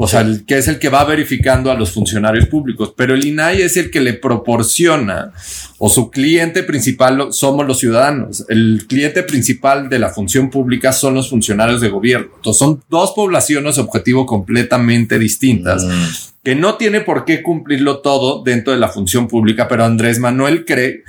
O sea, el, que es el que va verificando a los funcionarios públicos, pero el INAI es el que le proporciona o su cliente principal somos los ciudadanos. El cliente principal de la función pública son los funcionarios de gobierno. Entonces son dos poblaciones objetivo completamente distintas. Mm. que no tiene por qué cumplirlo todo dentro de la función pública, pero Andrés Manuel cree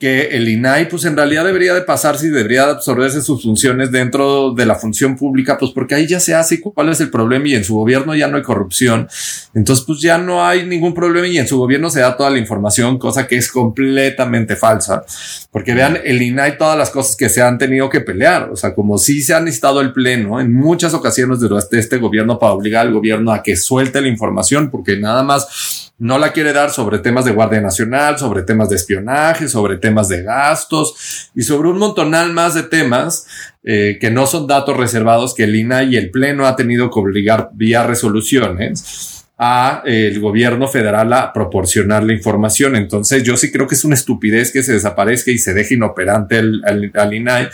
que el INAI, pues en realidad debería de pasarse y debería de absorberse sus funciones dentro de la función pública, pues porque ahí ya se hace cuál es el problema y en su gobierno ya no hay corrupción. Entonces, pues ya no hay ningún problema y en su gobierno se da toda la información, cosa que es completamente falsa. Porque vean, el INAI, todas las cosas que se han tenido que pelear, o sea, como si se han necesitado el pleno en muchas ocasiones de este gobierno para obligar al gobierno a que suelte la información, porque nada más no la quiere dar sobre temas de Guardia Nacional, sobre temas de espionaje, sobre temas de gastos y sobre un montonal más de temas eh, que no son datos reservados que el INA y el Pleno ha tenido que obligar vía resoluciones a el gobierno federal a proporcionar la información. Entonces yo sí creo que es una estupidez que se desaparezca y se deje inoperante al INAI.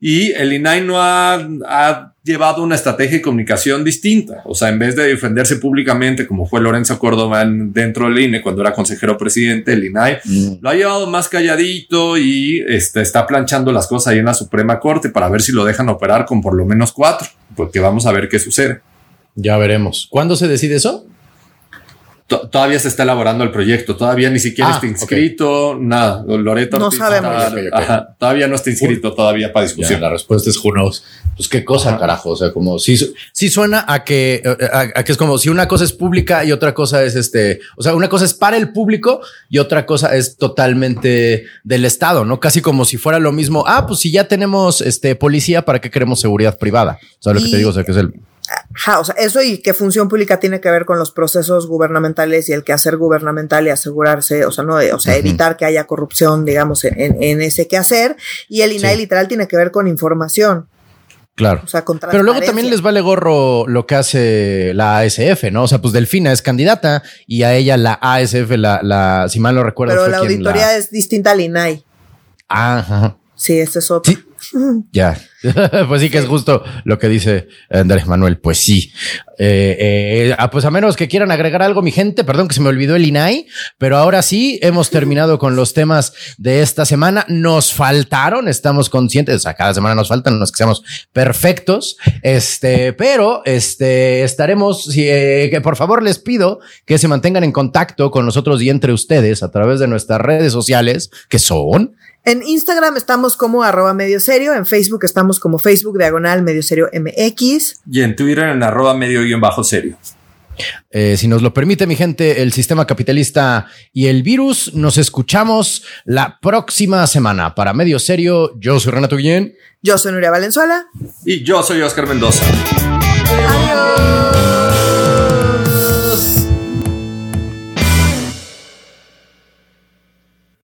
Y el INAI no ha, llevado una estrategia de comunicación distinta. O sea, en vez de defenderse públicamente, como fue Lorenzo Córdoba dentro del INE cuando era consejero presidente, el INAI mm. lo ha llevado más calladito y este, está planchando las cosas ahí en la Suprema Corte para ver si lo dejan operar con por lo menos cuatro, porque vamos a ver qué sucede. Ya veremos. ¿Cuándo se decide eso? Todavía se está elaborando el proyecto, todavía ni siquiera ah, está inscrito, nada. Loreto no sabemos. todavía no está inscrito todavía para discusión. la respuesta es who Pues qué cosa, carajo. O sea, como si, si suena a que, a, que es como si una cosa es pública y otra cosa es este, o sea, una cosa es para el público y otra cosa es totalmente del Estado, ¿no? Casi como si fuera lo mismo. Ah, pues si ya tenemos este policía, ¿para qué queremos seguridad privada? ¿Sabes lo que te digo? O sea, que es el o sea, eso y qué función pública tiene que ver con los procesos gubernamentales y el quehacer gubernamental y asegurarse, o sea, no, o sea, evitar que haya corrupción, digamos, en, en ese quehacer. Y el INAI literal tiene que ver con información. Claro. O sea, Pero luego también les vale gorro lo que hace la ASF, ¿no? O sea, pues Delfina es candidata y a ella la ASF, la, la si mal no recuerdo. Pero la auditoría es distinta al INAI. Ajá. Sí, este es otro. Sí. Ya, pues sí que es justo lo que dice Andrés Manuel. Pues sí. Eh, eh, ah, pues a menos que quieran agregar algo, mi gente, perdón que se me olvidó el INAI, pero ahora sí hemos terminado con los temas de esta semana. Nos faltaron, estamos conscientes, o sea, cada semana nos faltan, no es que seamos perfectos, este, pero este, estaremos, eh, que por favor les pido que se mantengan en contacto con nosotros y entre ustedes a través de nuestras redes sociales, que son en Instagram estamos como arroba medio serio, en Facebook estamos como Facebook diagonal medio serio MX. Y en Twitter en arroba medio guion bajo serio. Eh, si nos lo permite, mi gente, el sistema capitalista y el virus, nos escuchamos la próxima semana. Para Medio Serio, yo soy Renato Guillén. Yo soy Nuria Valenzuela. Y yo soy Oscar Mendoza. Adiós.